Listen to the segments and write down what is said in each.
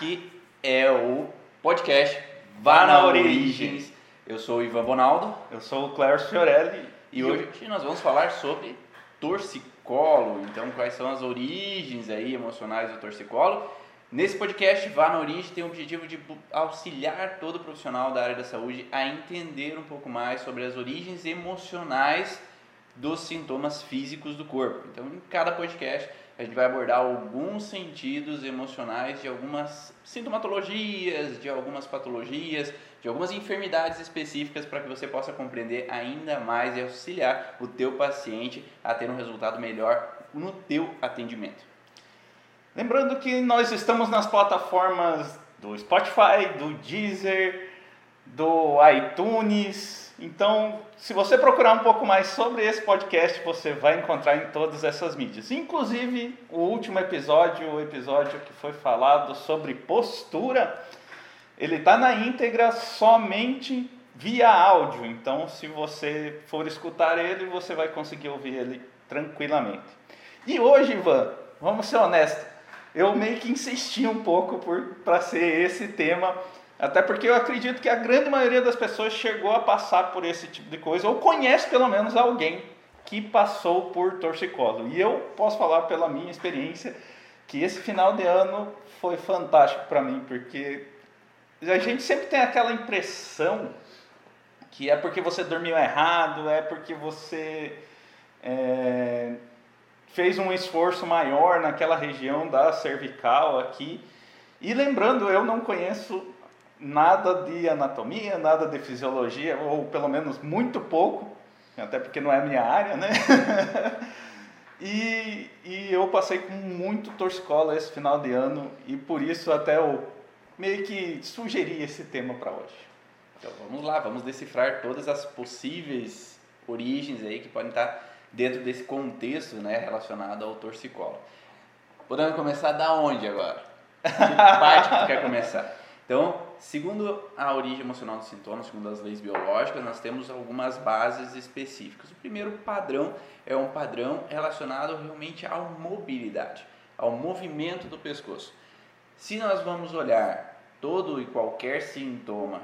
Aqui é o podcast Vá na Origens. Eu sou o Ivan Bonaldo Eu sou o Clércio Fiorelli e hoje nós vamos falar sobre torcicolo. Então, quais são as origens aí emocionais do torcicolo? Nesse podcast, Vá na Origem tem o objetivo de auxiliar todo profissional da área da saúde a entender um pouco mais sobre as origens emocionais dos sintomas físicos do corpo. Então, em cada podcast, a gente vai abordar alguns sentidos emocionais de algumas sintomatologias, de algumas patologias, de algumas enfermidades específicas para que você possa compreender ainda mais e auxiliar o teu paciente a ter um resultado melhor no teu atendimento. Lembrando que nós estamos nas plataformas do Spotify, do Deezer, do iTunes. Então, se você procurar um pouco mais sobre esse podcast, você vai encontrar em todas essas mídias. Inclusive, o último episódio, o episódio que foi falado sobre postura, ele está na íntegra somente via áudio. Então, se você for escutar ele, você vai conseguir ouvir ele tranquilamente. E hoje, Ivan, vamos ser honestos, eu meio que insisti um pouco para ser esse tema, até porque eu acredito que a grande maioria das pessoas chegou a passar por esse tipo de coisa, ou conhece pelo menos alguém que passou por torcicolo. E eu posso falar pela minha experiência que esse final de ano foi fantástico para mim, porque a gente sempre tem aquela impressão que é porque você dormiu errado, é porque você é, fez um esforço maior naquela região da cervical aqui. E lembrando, eu não conheço nada de anatomia, nada de fisiologia, ou pelo menos muito pouco, até porque não é a minha área, né? e, e eu passei com muito torcicola esse final de ano, e por isso até eu meio que sugeri esse tema para hoje. Então vamos lá, vamos decifrar todas as possíveis origens aí que podem estar dentro desse contexto né, relacionado ao torcicolo. Podemos começar da onde agora? Que parte que tu quer começar? Então, segundo a origem emocional dos sintomas, segundo as leis biológicas, nós temos algumas bases específicas. O primeiro padrão é um padrão relacionado realmente à mobilidade, ao movimento do pescoço. Se nós vamos olhar todo e qualquer sintoma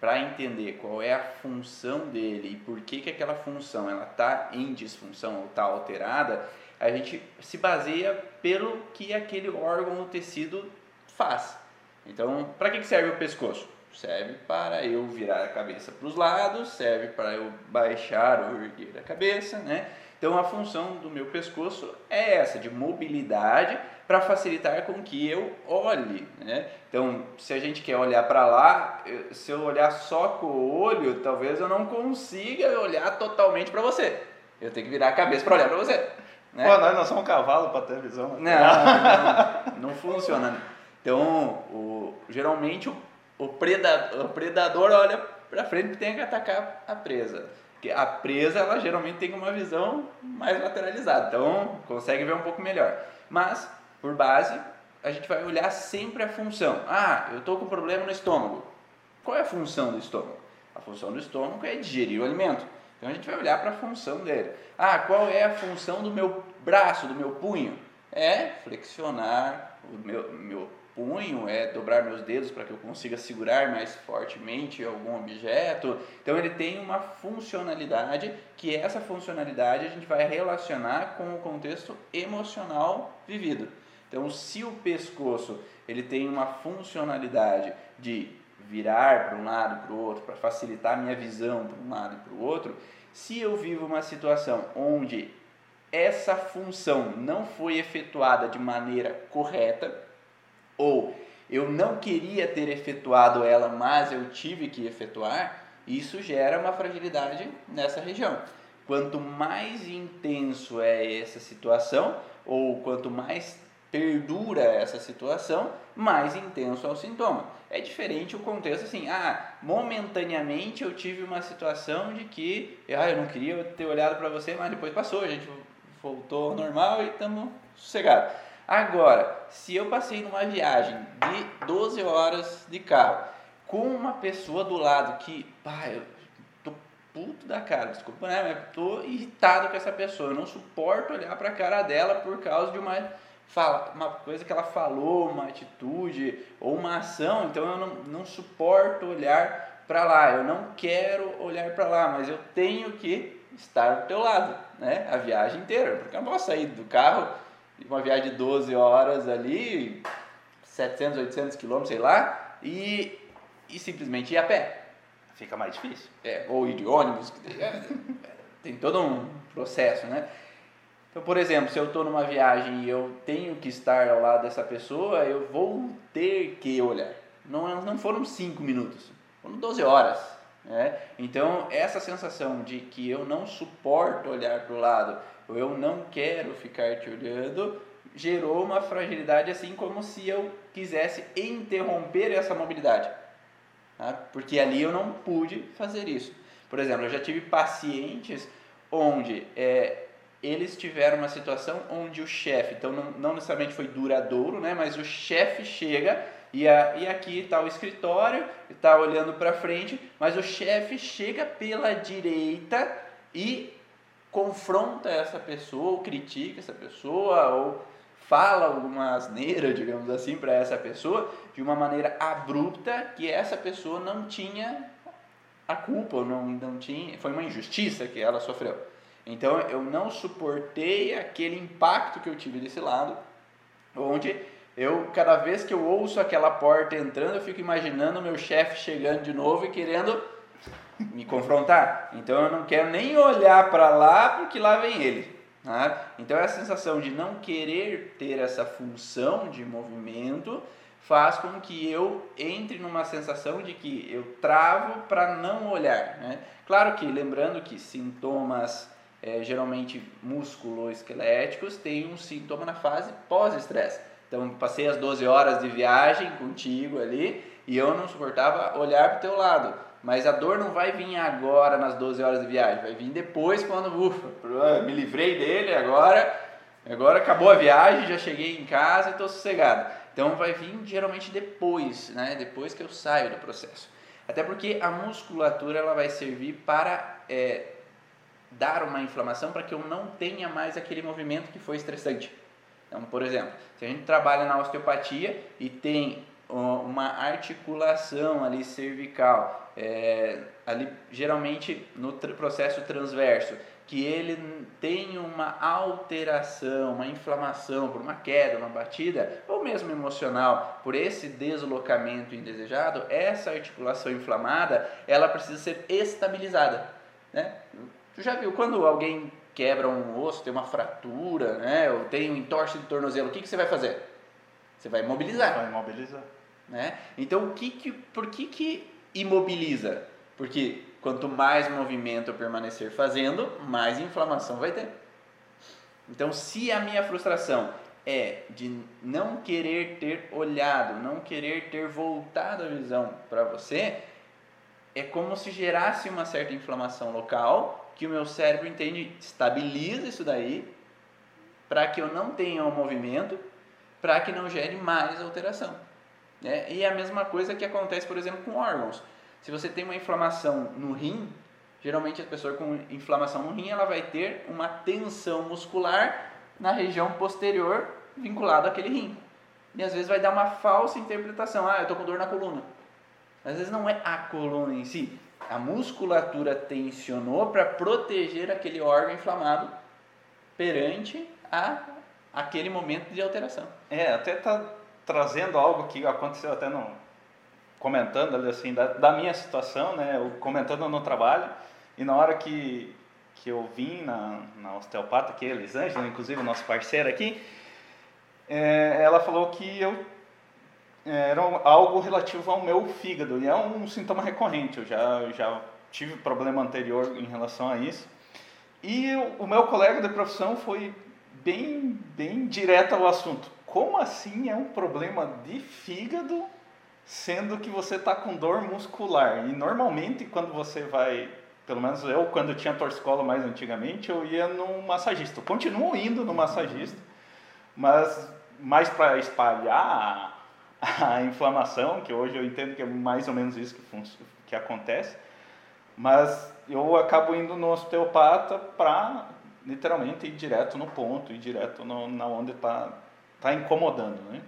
para entender qual é a função dele e por que, que aquela função ela está em disfunção ou está alterada, a gente se baseia pelo que aquele órgão ou tecido faz. Então, para que, serve o pescoço? Serve para eu virar a cabeça para os lados, serve para eu baixar ou erguer a cabeça, né? Então, a função do meu pescoço é essa, de mobilidade, para facilitar com que eu olhe, né? Então, se a gente quer olhar para lá, eu- se eu olhar só com o olho, talvez eu não consiga olhar totalmente para você. Eu tenho que virar a cabeça para olhar para você, né? Pô, nós não somos um cavalo para ter visão. Não, não, não funciona. Então, o, geralmente o, o, predador, o predador olha para frente e tem que atacar a presa. Porque a presa, ela geralmente tem uma visão mais lateralizada, então consegue ver um pouco melhor. Mas, por base, a gente vai olhar sempre a função. Ah, eu estou com problema no estômago. Qual é a função do estômago? A função do estômago é digerir o alimento. Então a gente vai olhar para a função dele. Ah, qual é a função do meu braço, do meu punho? É flexionar o meu, meu punho, é dobrar meus dedos para que eu consiga segurar mais fortemente algum objeto. Então ele tem uma funcionalidade que essa funcionalidade a gente vai relacionar com o contexto emocional vivido. Então, se o pescoço ele tem uma funcionalidade de virar para um lado para o outro, para facilitar a minha visão para um lado e para o outro, se eu vivo uma situação onde essa função não foi efetuada de maneira correta, ou eu não queria ter efetuado ela, mas eu tive que efetuar, isso gera uma fragilidade nessa região. Quanto mais intenso é essa situação, ou quanto mais perdura essa situação, mais intenso é o sintoma. É diferente o contexto assim, ah, momentaneamente eu tive uma situação de que, ah, eu não queria ter olhado para você, mas depois passou, a gente voltou ao normal e estamos sossegados. Agora, se eu passei numa viagem de 12 horas de carro com uma pessoa do lado que, pá, eu tô puto da cara, desculpa, né, mas tô irritado com essa pessoa, eu não suporto olhar para a cara dela por causa de uma fala, uma coisa que ela falou, uma atitude ou uma ação, então eu não, não suporto olhar para lá, eu não quero olhar para lá, mas eu tenho que estar do teu lado, né? A viagem inteira, porque eu não posso sair do carro, uma viagem de 12 horas ali, 700, 800 quilômetros, sei lá, e, e simplesmente ir a pé. Fica mais difícil. É, ou ir de ônibus, é, tem todo um processo, né? Então, por exemplo, se eu estou numa viagem e eu tenho que estar ao lado dessa pessoa, eu vou ter que olhar. Não, não foram 5 minutos, foram 12 horas. Né? Então, essa sensação de que eu não suporto olhar para o lado, ou eu não quero ficar te olhando, gerou uma fragilidade assim como se eu quisesse interromper essa mobilidade. Tá? Porque ali eu não pude fazer isso. Por exemplo, eu já tive pacientes onde é, eles tiveram uma situação onde o chefe, então não, não, necessariamente foi duradouro, né, mas o chefe chega e, a, e aqui está o escritório, está olhando para frente, mas o chefe chega pela direita e confronta essa pessoa, ou critica essa pessoa, ou fala alguma asneira, digamos assim, para essa pessoa de uma maneira abrupta que essa pessoa não tinha a culpa, não, não tinha, foi uma injustiça que ela sofreu. Então eu não suportei aquele impacto que eu tive desse lado, onde eu cada vez que eu ouço aquela porta entrando, eu fico imaginando meu chefe chegando de novo e querendo me confrontar. Então eu não quero nem olhar para lá porque lá vem ele. Né? Então é a sensação de não querer ter essa função de movimento faz com que eu entre numa sensação de que eu travo para não olhar. Né? Claro que, lembrando que sintomas é, geralmente músculo-esqueléticos têm um sintoma na fase pós-estresse. Então, passei as 12 horas de viagem contigo ali e eu não suportava olhar para o teu lado. Mas a dor não vai vir agora nas 12 horas de viagem, vai vir depois quando, ufa, me livrei dele agora, agora acabou a viagem, já cheguei em casa e estou sossegado. Então vai vir geralmente depois, né? depois que eu saio do processo. Até porque a musculatura ela vai servir para é, dar uma inflamação para que eu não tenha mais aquele movimento que foi estressante. Então, por exemplo, se a gente trabalha na osteopatia e tem uma articulação ali cervical, é, ali geralmente no processo transverso, que ele tem uma alteração, uma inflamação por uma queda, uma batida, ou mesmo emocional, por esse deslocamento indesejado, essa articulação inflamada, ela precisa ser estabilizada. Né? Tu já viu quando alguém quebra um osso, tem uma fratura, né? ou tem um entorse de tornozelo, o que, que você vai fazer? Você vai imobilizar. Vai imobilizar. Né? Então, o que que, por que, que imobiliza? Porque quanto mais movimento eu permanecer fazendo, mais inflamação vai ter. Então, se a minha frustração é de não querer ter olhado, não querer ter voltado a visão para você, é como se gerasse uma certa inflamação local, que o meu cérebro entende, estabiliza isso daí, para que eu não tenha um movimento, para que não gere mais alteração. Né? E é a mesma coisa que acontece, por exemplo, com órgãos. Se você tem uma inflamação no rim, geralmente a pessoa com inflamação no rim ela vai ter uma tensão muscular na região posterior vinculada àquele rim. E às vezes vai dar uma falsa interpretação. Ah, eu estou com dor na coluna. Às vezes não é a coluna em si. A musculatura tensionou para proteger aquele órgão inflamado perante a, aquele momento de alteração. É, até está trazendo algo que aconteceu até no, comentando ali assim da, da, minha situação, né, eu comentando no trabalho e na hora que, que eu vim na, na osteopata, que é Elisângela, inclusive nosso parceiro aqui, é, ela falou que eu é, era algo relativo ao meu fígado e é um sintoma recorrente. Eu já já tive problema anterior em relação a isso e o, o meu colega de profissão foi bem bem direto ao assunto. Como assim é um problema de fígado sendo que você está com dor muscular. E normalmente quando você vai, pelo menos eu quando eu tinha torcicolo mais antigamente, eu ia no massagista. Eu continuo indo no massagista, mas mais para espalhar a, a, inflamação, que hoje eu entendo que é mais ou menos isso que, que acontece. Mas eu acabo indo no osteopata para literalmente ir direto no ponto, ir direto no, na onde está Tá incomodando, né?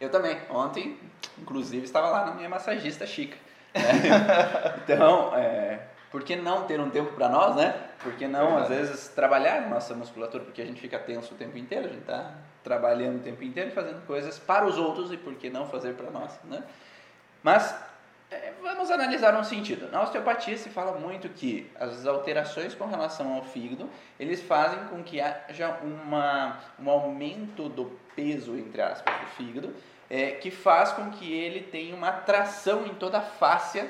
Eu também. Ontem, inclusive, estava lá na minha massagista chica. né? então, é, por que não ter um tempo para nós, né? Por que não, às vezes, trabalhar nossa musculatura? Porque a gente fica tenso o tempo inteiro, a gente está trabalhando o tempo inteiro e fazendo coisas para os outros e por que não fazer para nós, né? Mas é, vamos analisar um sentido. Na osteopatia se fala muito que as alterações com relação ao fígado, eles fazem com que haja uma, um aumento do peso, entre aspas, do fígado, é, que faz com que ele tenha uma tração em toda a fáscia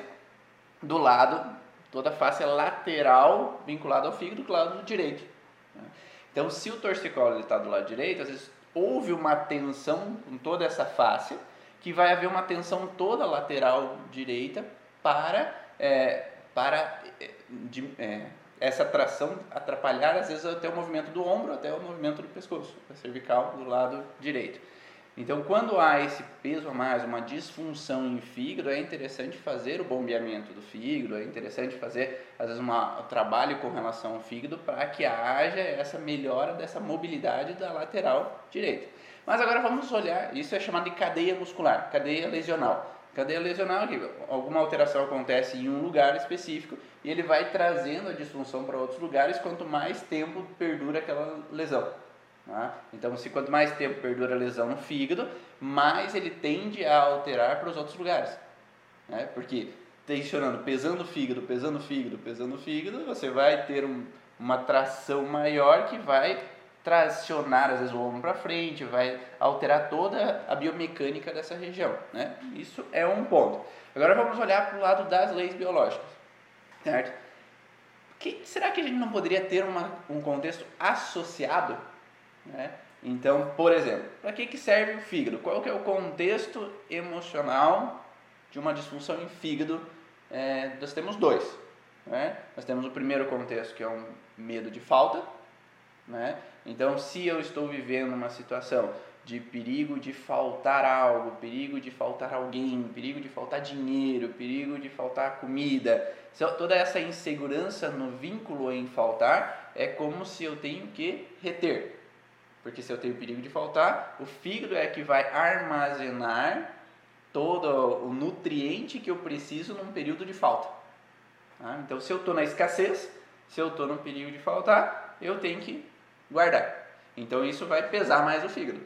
do lado, toda a fáscia lateral vinculada ao fígado do lado direito. né? Então, se o torcicolo está do lado direito, às vezes houve uma tensão com toda essa fáscia, que vai haver uma tensão toda lateral direita para, é, para é, de, é, essa tração atrapalhar, às vezes, até o movimento do ombro, até o movimento do pescoço, da cervical do lado direito. Então, quando há esse peso a mais, uma disfunção em fígado, é interessante fazer o bombeamento do fígado, é interessante fazer, às vezes, uma, um trabalho com relação ao fígado para que haja essa melhora dessa mobilidade da lateral direita. Mas agora vamos olhar, isso é chamado de cadeia muscular, cadeia lesional. Cadeia lesional que alguma alteração acontece em um lugar específico e ele vai trazendo a disfunção para outros lugares quanto mais tempo perdura aquela lesão. tá? Então, se quanto mais tempo perdura a lesão no fígado, mais ele tende a alterar para os outros lugares. né? Porque tensionando, pesando o fígado, pesando o fígado, pesando o fígado, você vai ter um- uma tração maior que vai tracionar às vezes o ombro para frente, vai alterar toda a biomecânica dessa região, né? Isso é um ponto. Agora vamos olhar para o lado das leis biológicas, certo? Que, será que a gente não poderia ter uma, um contexto associado, né? Então, por exemplo, para que, que serve o fígado? Qual que é o contexto emocional de uma disfunção em fígado? É, nós temos dois. Né? Nós temos o primeiro contexto, que é um medo de falta, né? Então, se eu estou vivendo uma situação de perigo de faltar algo, perigo de faltar alguém, perigo de faltar dinheiro, perigo de faltar comida, toda essa insegurança no vínculo em faltar é como se eu tenho que reter. Porque se eu tenho perigo de faltar, o fígado é que vai armazenar todo o nutriente que eu preciso num período de falta. tá? Então, se eu estou na escassez, se eu estou no perigo de faltar, eu tenho que guardar. Então isso vai pesar mais o fígado,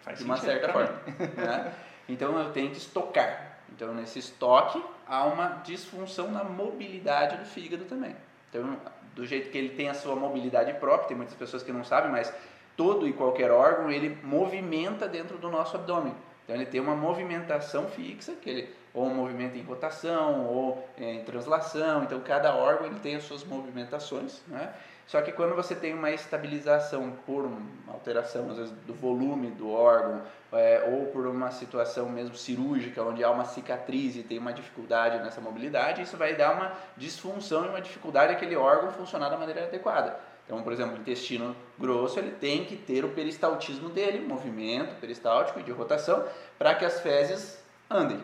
Faz de uma certa forma. né? Então eu tenho que estocar. Então nesse estoque há uma disfunção na mobilidade do fígado também. Então do jeito que ele tem a sua mobilidade própria, tem muitas pessoas que não sabem, mas todo e qualquer órgão ele movimenta dentro do nosso abdômen. Então ele tem uma movimentação fixa, que ele ou um movimento em rotação ou é, em translação. Então cada órgão ele tem as suas movimentações, né? Só que quando você tem uma estabilização por uma alteração, às vezes, do volume do órgão, é, ou por uma situação mesmo cirúrgica, onde há uma cicatriz e tem uma dificuldade nessa mobilidade, isso vai dar uma disfunção e uma dificuldade daquele órgão funcionar da maneira adequada. Então, por exemplo, o intestino grosso, ele tem que ter o peristaltismo dele, movimento peristáltico e de rotação, para que as fezes andem.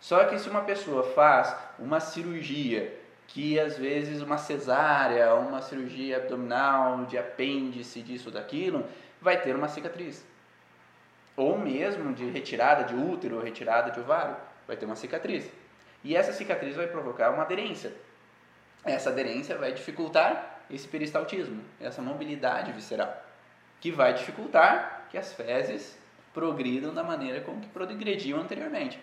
Só que se uma pessoa faz uma cirurgia que às vezes uma cesárea, uma cirurgia abdominal, de apêndice, disso, daquilo, vai ter uma cicatriz. Ou mesmo de retirada de útero, retirada de ovário, vai ter uma cicatriz. E essa cicatriz vai provocar uma aderência. Essa aderência vai dificultar esse peristaltismo, essa mobilidade visceral, que vai dificultar que as fezes progridam da maneira como que progrediam anteriormente.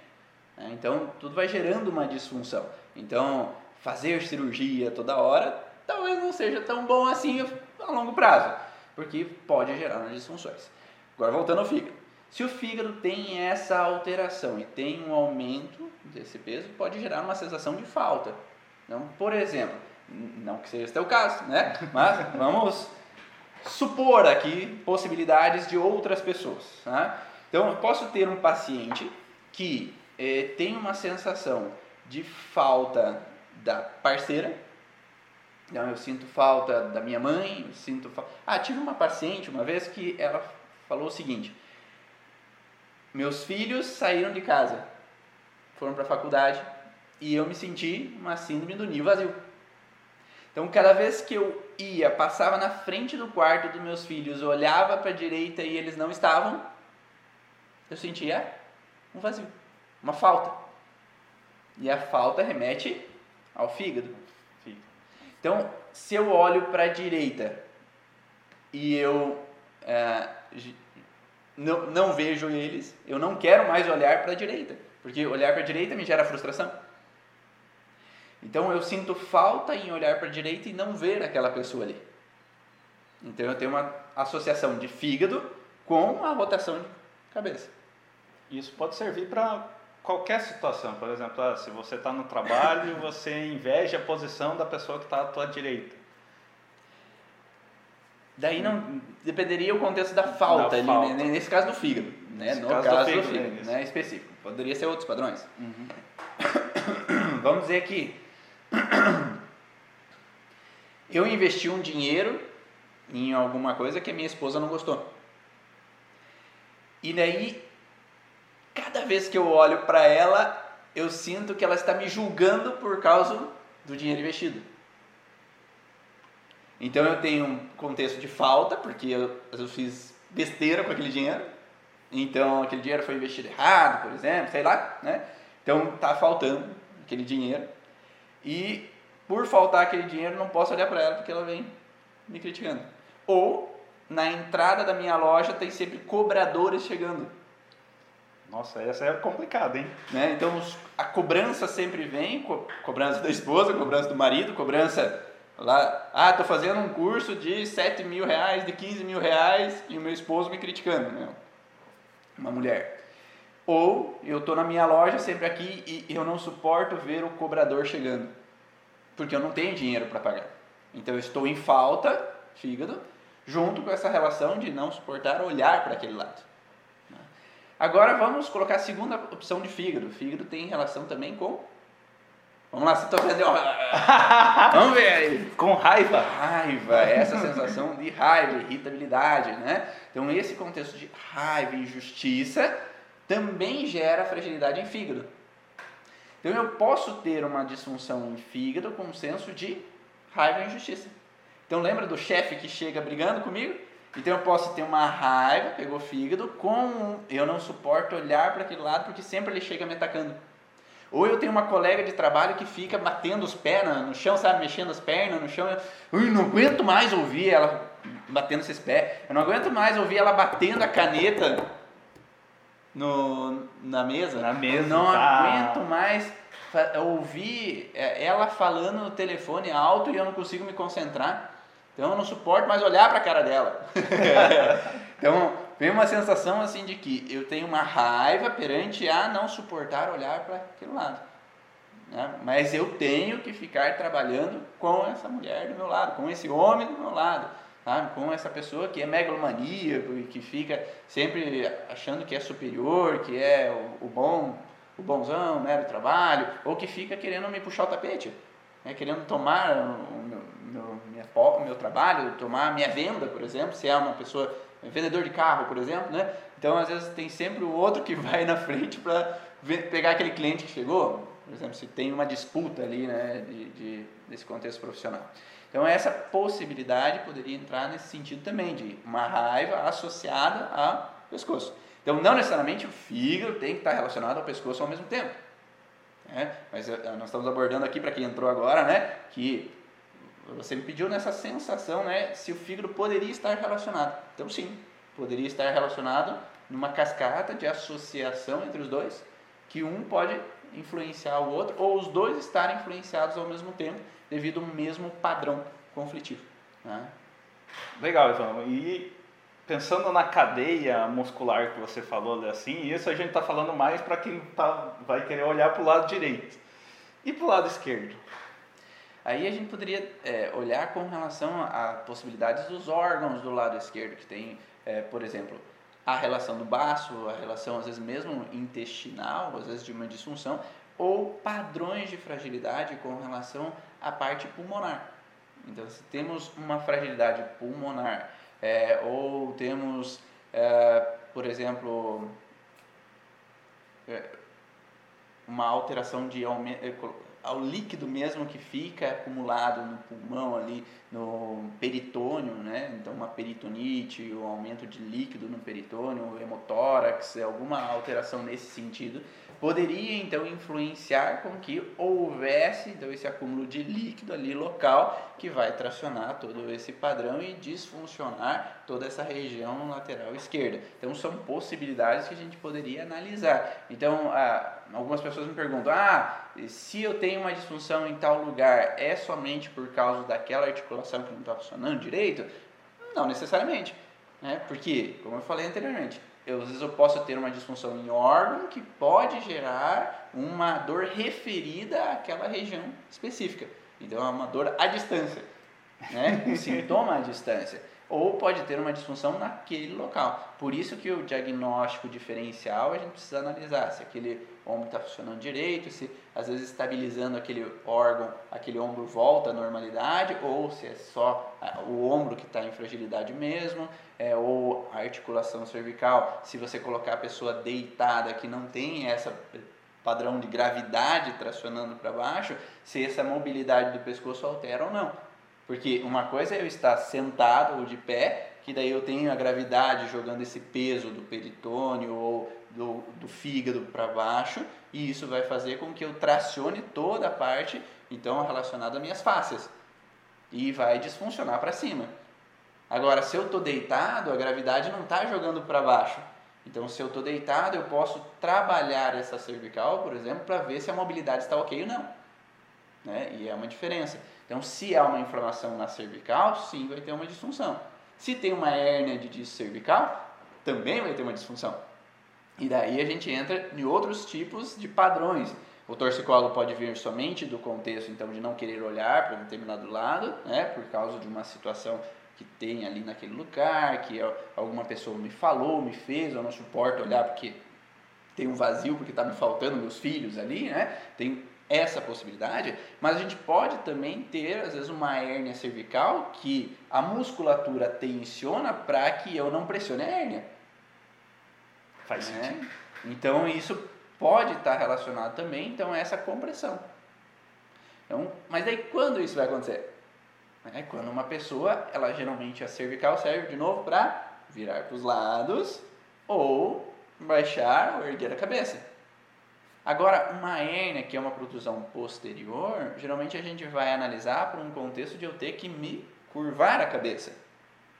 né? Então, tudo vai gerando uma disfunção. Então, fazer cirurgia toda hora talvez não seja tão bom assim a longo prazo, porque pode gerar disfunções. Agora, voltando ao fígado. Se o fígado tem essa alteração e tem um aumento desse peso, pode gerar uma sensação de falta. Então, por exemplo, não que seja esse teu caso, né? Mas vamos supor aqui possibilidades de outras pessoas. Tá? Então, eu posso ter um paciente que eh, tem uma sensação de falta da parceira. Então, eu sinto falta da minha mãe, eu sinto. Ah, tive uma paciente uma vez que ela falou o seguinte: meus filhos saíram de casa, foram para a faculdade e eu me senti uma síndrome do ninho vazio. Então, cada vez que eu ia, passava na frente do quarto dos meus filhos, olhava para a direita e eles não estavam, eu sentia um vazio, uma falta. E a falta remete ao fígado. Então, se eu olho para a direita e eu é, não, não vejo eles, eu não quero mais olhar para a direita, porque olhar para a direita me gera frustração. Então eu sinto falta em olhar para a direita e não ver aquela pessoa ali. Então eu tenho uma associação de fígado com a rotação de cabeça. Isso pode servir para qualquer situação. Por exemplo, ah, se você está no trabalho, você inveja a posição da pessoa que está à tua direita. Daí não dependeria o contexto da falta, ali, falta. Né? nesse caso do fígado, né? Nesse no caso, caso do fígado, do fígado né? específico. Poderia ser outros padrões. Uhum. Vamos dizer que eu investi um dinheiro em alguma coisa que a minha esposa não gostou. E daí, cada vez que eu olho para ela, eu sinto que ela está me julgando por causa do dinheiro investido. Então eu tenho um contexto de falta, porque eu, eu fiz besteira com aquele dinheiro. Então aquele dinheiro foi investido errado, por exemplo, sei lá, né? Então tá faltando aquele dinheiro. E por faltar aquele dinheiro, não posso olhar para ela porque ela vem me criticando. Ou na entrada da minha loja tem sempre cobradores chegando. Nossa, essa é complicada, hein? Né? Então a cobrança sempre vem, co cobrança da esposa, cobrança do marido, cobrança lá, ah, tô fazendo um curso de 7 mil reais, de 15 mil reais e o meu esposo me criticando, né? Uma mulher. Ou eu tô na minha loja sempre aqui e eu não suporto ver o cobrador chegando, porque eu não tenho dinheiro para pagar. Então eu estou em falta, fígado, junto com essa relação de não suportar olhar para aquele lado. Agora vamos colocar a segunda opção de fígado. O fígado tem relação também com. Vamos lá, você está vendo? Vamos ver aí. Com raiva. Raiva, essa sensação de raiva, irritabilidade, né? Então, esse contexto de raiva e injustiça também gera fragilidade em fígado. Então, eu posso ter uma disfunção em fígado com um senso de raiva e injustiça. Então lembra do chefe que chega brigando comigo? Então eu posso ter uma raiva, pegou fígado, com eu não suporto olhar para aquele lado porque sempre ele chega me atacando. Ou eu tenho uma colega de trabalho que fica batendo os pés no chão, sabe, mexendo as pernas no chão. Eu não aguento mais ouvir ela batendo esses pés. Eu não aguento mais ouvir ela batendo a caneta no, na mesa. Na mesa. Eu não tá. aguento mais ouvir é, ela falando no telefone alto e eu não consigo me concentrar. Então eu não suporto mais olhar para a cara dela. então vem uma sensação assim de que eu tenho uma raiva perante a não suportar olhar para aquele lado. Né? Mas eu tenho que ficar trabalhando com essa mulher do meu lado, com esse homem do meu lado, sabe? com essa pessoa que é megalomaníaco e que fica sempre achando que é superior, que é o, o bom, o bonzão né, do trabalho, ou que fica querendo me puxar o tapete, né, querendo tomar o minha, meu trabalho, tomar minha venda, por exemplo, se é uma pessoa vendedor de carro, por exemplo, né? Então, às vezes, tem sempre o outro que vai na frente para pegar aquele cliente que chegou, por exemplo, se tem uma disputa ali, né, de, de, desse contexto profissional. Então, essa possibilidade poderia entrar nesse sentido também, de uma raiva associada ao pescoço. Então, não necessariamente o fígado tem que estar relacionado ao pescoço ao mesmo tempo. Né? Mas eh, nós estamos abordando aqui, para quem entrou agora, né, que você me pediu nessa sensação, né, se o fígado poderia estar relacionado. Então, sim, poderia estar relacionado numa cascata de associação entre os dois, que um pode influenciar o outro, ou os dois estarem influenciados ao mesmo tempo, devido ao mesmo padrão conflitivo. Né? Legal, Ivan. E pensando na cadeia muscular que você falou assim, isso a gente está falando mais para quem tá, vai querer olhar para o lado direito. E para o lado esquerdo? Aí a gente poderia é, olhar com relação a possibilidades dos órgãos do lado esquerdo, que tem, é, por exemplo, a relação do baço, a relação às vezes mesmo intestinal, às vezes de uma disfunção, ou padrões de fragilidade com relação à parte pulmonar. Então, se temos uma fragilidade pulmonar, é, ou temos, é, por exemplo, é, uma alteração de aumento, ao líquido mesmo que fica acumulado no pulmão ali, no peritônio, né? Então uma peritonite, o um aumento de líquido no peritônio, hemotórax, alguma alteração nesse sentido, poderia então influenciar com que houvesse então, esse acúmulo de líquido ali local que vai tracionar todo esse padrão e disfuncionar toda essa região lateral esquerda. Então são possibilidades que a gente poderia analisar. Então ah, algumas pessoas me perguntam: ah, se eu tenho uma disfunção em tal lugar, é somente por causa daquela articulação que não está funcionando direito? Não necessariamente, né? Porque, como eu falei anteriormente, eu, às vezes eu posso ter uma disfunção em órgão que pode gerar uma dor referida àquela região específica. Então é uma dor à distância, né? um sintoma à distância. Ou pode ter uma disfunção naquele local. Por isso que o diagnóstico diferencial a gente precisa analisar se aquele ombro está funcionando direito, se às vezes estabilizando aquele órgão, aquele ombro volta à normalidade, ou se é só o ombro que está em fragilidade mesmo, é, ou a articulação cervical, se você colocar a pessoa deitada que não tem essa padrão de gravidade tracionando para baixo, se essa mobilidade do pescoço altera ou não. Porque uma coisa é eu estar sentado ou de pé, que daí eu tenho a gravidade jogando esse peso do peritônio ou do, do fígado para baixo, e isso vai fazer com que eu tracione toda a parte então relacionada às minhas fáscias e vai disfuncionar para cima. Agora, se eu estou deitado, a gravidade não está jogando para baixo. Então, se eu estou deitado, eu posso trabalhar essa cervical, por exemplo, para ver se a mobilidade está ok ou não. Né? E é uma diferença. Então, se há uma inflamação na cervical, sim, vai ter uma disfunção. Se tem uma hérnia de disco cervical, também vai ter uma disfunção. E daí a gente entra em outros tipos de padrões. O torcicolo pode vir somente do contexto então de não querer olhar para um determinado lado, né, por causa de uma situação que tem ali naquele lugar, que alguma pessoa me falou, me fez, eu não suporto olhar porque tem um vazio, porque está me faltando meus filhos ali, né? Tem essa possibilidade, mas a gente pode também ter, às vezes, uma hérnia cervical que a musculatura tensiona para que eu não pressione a hérnia. Faz né? sentido. Então, isso pode estar relacionado também, então, a essa compressão. Então, mas aí, quando isso vai acontecer? É quando uma pessoa, ela geralmente a cervical serve de novo para virar para os lados ou baixar ou erguer a cabeça. Agora, uma hérnia, que é uma protusão posterior, geralmente a gente vai analisar para um contexto de eu ter que me curvar a cabeça.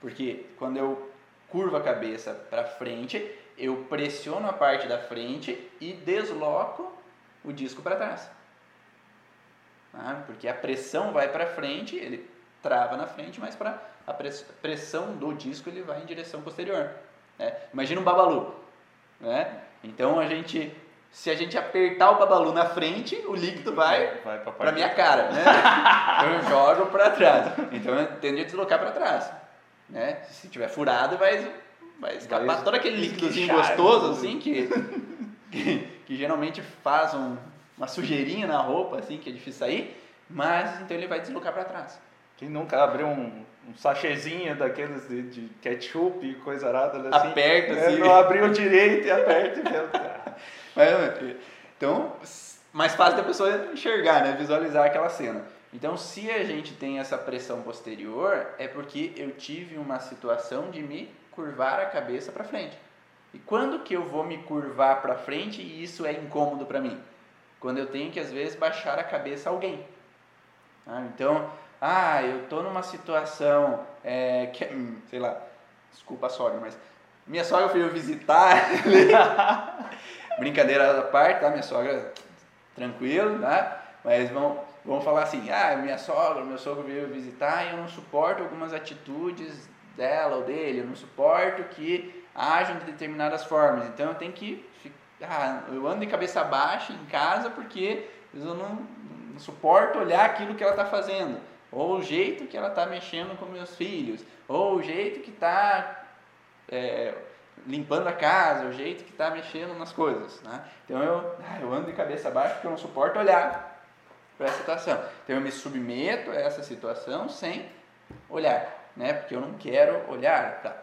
Porque quando eu curvo a cabeça para frente, eu pressiono a parte da frente e desloco o disco para trás. Ah, porque a pressão vai para frente, ele trava na frente, mas para a pressão do disco ele vai em direção posterior. Né? Imagina um babalu. Né? Então a gente, se a gente apertar o babalu na frente, o líquido vai, vai para minha cara. Né? eu jogo para trás. Então eu tendo a deslocar para trás. Né? Se tiver furado, vai, vai escapar vai todo aquele líquidozinho gostoso assim que, que, que geralmente faz um, uma sujeirinha na roupa assim que é difícil sair. Mas então ele vai deslocar para trás. Quem nunca abriu um, um sachêzinho daqueles de, de ketchup e coisa arada assim? Aperta, é, assim. Não abriu direito e aperta e Mas, Então, mais fácil da pessoa enxergar, né? Visualizar aquela cena. Então, se a gente tem essa pressão posterior, é porque eu tive uma situação de me curvar a cabeça para frente. E quando que eu vou me curvar para frente e isso é incômodo para mim? Quando eu tenho que às vezes baixar a cabeça a alguém. Ah, então, ah, eu tô numa situação é, que, hum, sei lá, desculpa a sogra, mas minha sogra veio visitar, brincadeira da parte, tá? Minha sogra, tranquilo, tá? Mas vamos, vamos falar assim, ah, minha sogra, meu sogro veio visitar e eu não suporto algumas atitudes dela ou dele, eu não suporto que ajam de determinadas formas, então eu tenho que, ah, eu ando de cabeça baixa em casa porque eu não, não suporto olhar aquilo que ela está fazendo ou o jeito que ela está mexendo com meus filhos, ou o jeito que está é, limpando a casa, o jeito que está mexendo nas coisas. Né? Então eu, ah, eu ando de cabeça baixa porque eu não suporto olhar para essa situação. Então eu me submeto a essa situação sem olhar, né? porque eu não quero olhar. Tá?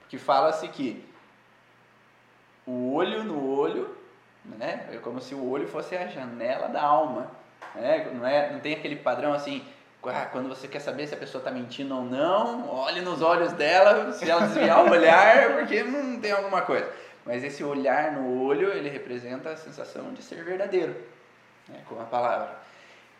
Porque fala-se que o olho no olho né? é como se o olho fosse a janela da alma. Né? Não, é, não tem aquele padrão assim, ah, quando você quer saber se a pessoa está mentindo ou não, olhe nos olhos dela, se ela desviar o olhar, porque não tem alguma coisa. Mas esse olhar no olho, ele representa a sensação de ser verdadeiro, né, com a palavra.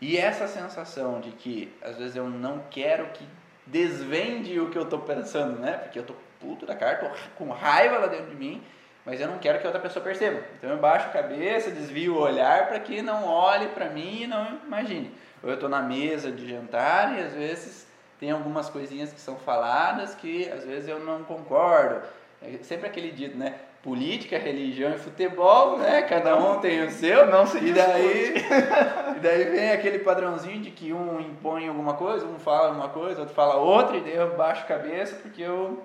E essa sensação de que às vezes eu não quero que desvende o que eu estou pensando, né? Porque eu estou puto da cara, tô com raiva lá dentro de mim, mas eu não quero que outra pessoa perceba. Então eu baixo a cabeça, desvio o olhar para que não olhe para mim e não imagine. Ou eu estou na mesa de jantar e às vezes tem algumas coisinhas que são faladas que às vezes eu não concordo. É sempre aquele dito, né? política, religião e futebol, né? Cada um tem o seu. Não se e daí, e daí vem aquele padrãozinho de que um impõe alguma coisa, um fala uma coisa, outro fala outra, e daí eu baixo a cabeça porque eu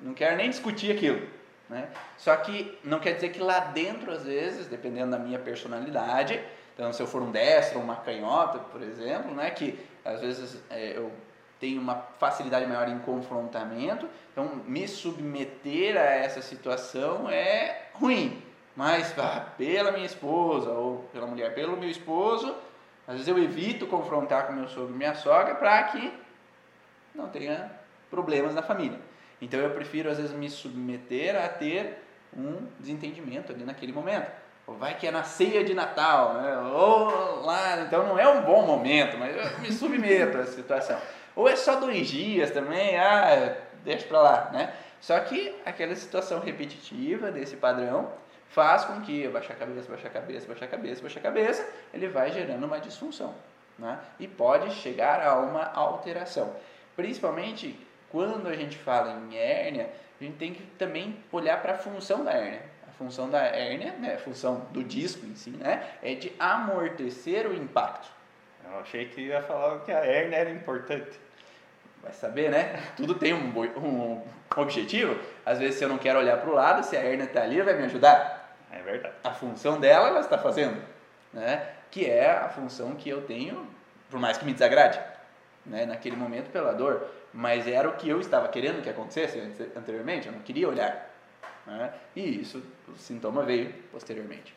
não quero nem discutir aquilo. Né? Só que não quer dizer que lá dentro, às vezes, dependendo da minha personalidade, então se eu for um destro ou uma canhota, por exemplo, né, que às vezes é, eu tenho uma facilidade maior em confrontamento, então me submeter a essa situação é ruim. Mas ah, pela minha esposa ou pela mulher, pelo meu esposo, às vezes eu evito confrontar com meu sogro e minha sogra para que não tenha problemas na família. Então eu prefiro às vezes me submeter a ter um desentendimento ali naquele momento. Ou vai que é na ceia de Natal, né? ou lá, então não é um bom momento, mas eu me submeto essa situação. Ou é só dois dias também, ah, deixa pra lá, né? Só que aquela situação repetitiva desse padrão faz com que baixar a cabeça, baixar a cabeça, baixar a cabeça, baixar a cabeça, ele vai gerando uma disfunção, né? E pode chegar a uma alteração. Principalmente quando a gente fala em hérnia, a gente tem que também olhar para a função da hérnia. A função da hérnia, né, a função do disco em si, né, é de amortecer o impacto. Eu achei que ia falar que a hérnia era importante vai saber, né? Tudo tem um, um objetivo. Às vezes, se eu não quero olhar para o lado, se a hernia está ali, vai me ajudar. É verdade. A função dela, ela está fazendo, né? Que é a função que eu tenho, por mais que me desagrade, né? Naquele momento pela dor, mas era o que eu estava querendo que acontecesse anteriormente. Eu não queria olhar, né? E isso, o sintoma veio posteriormente.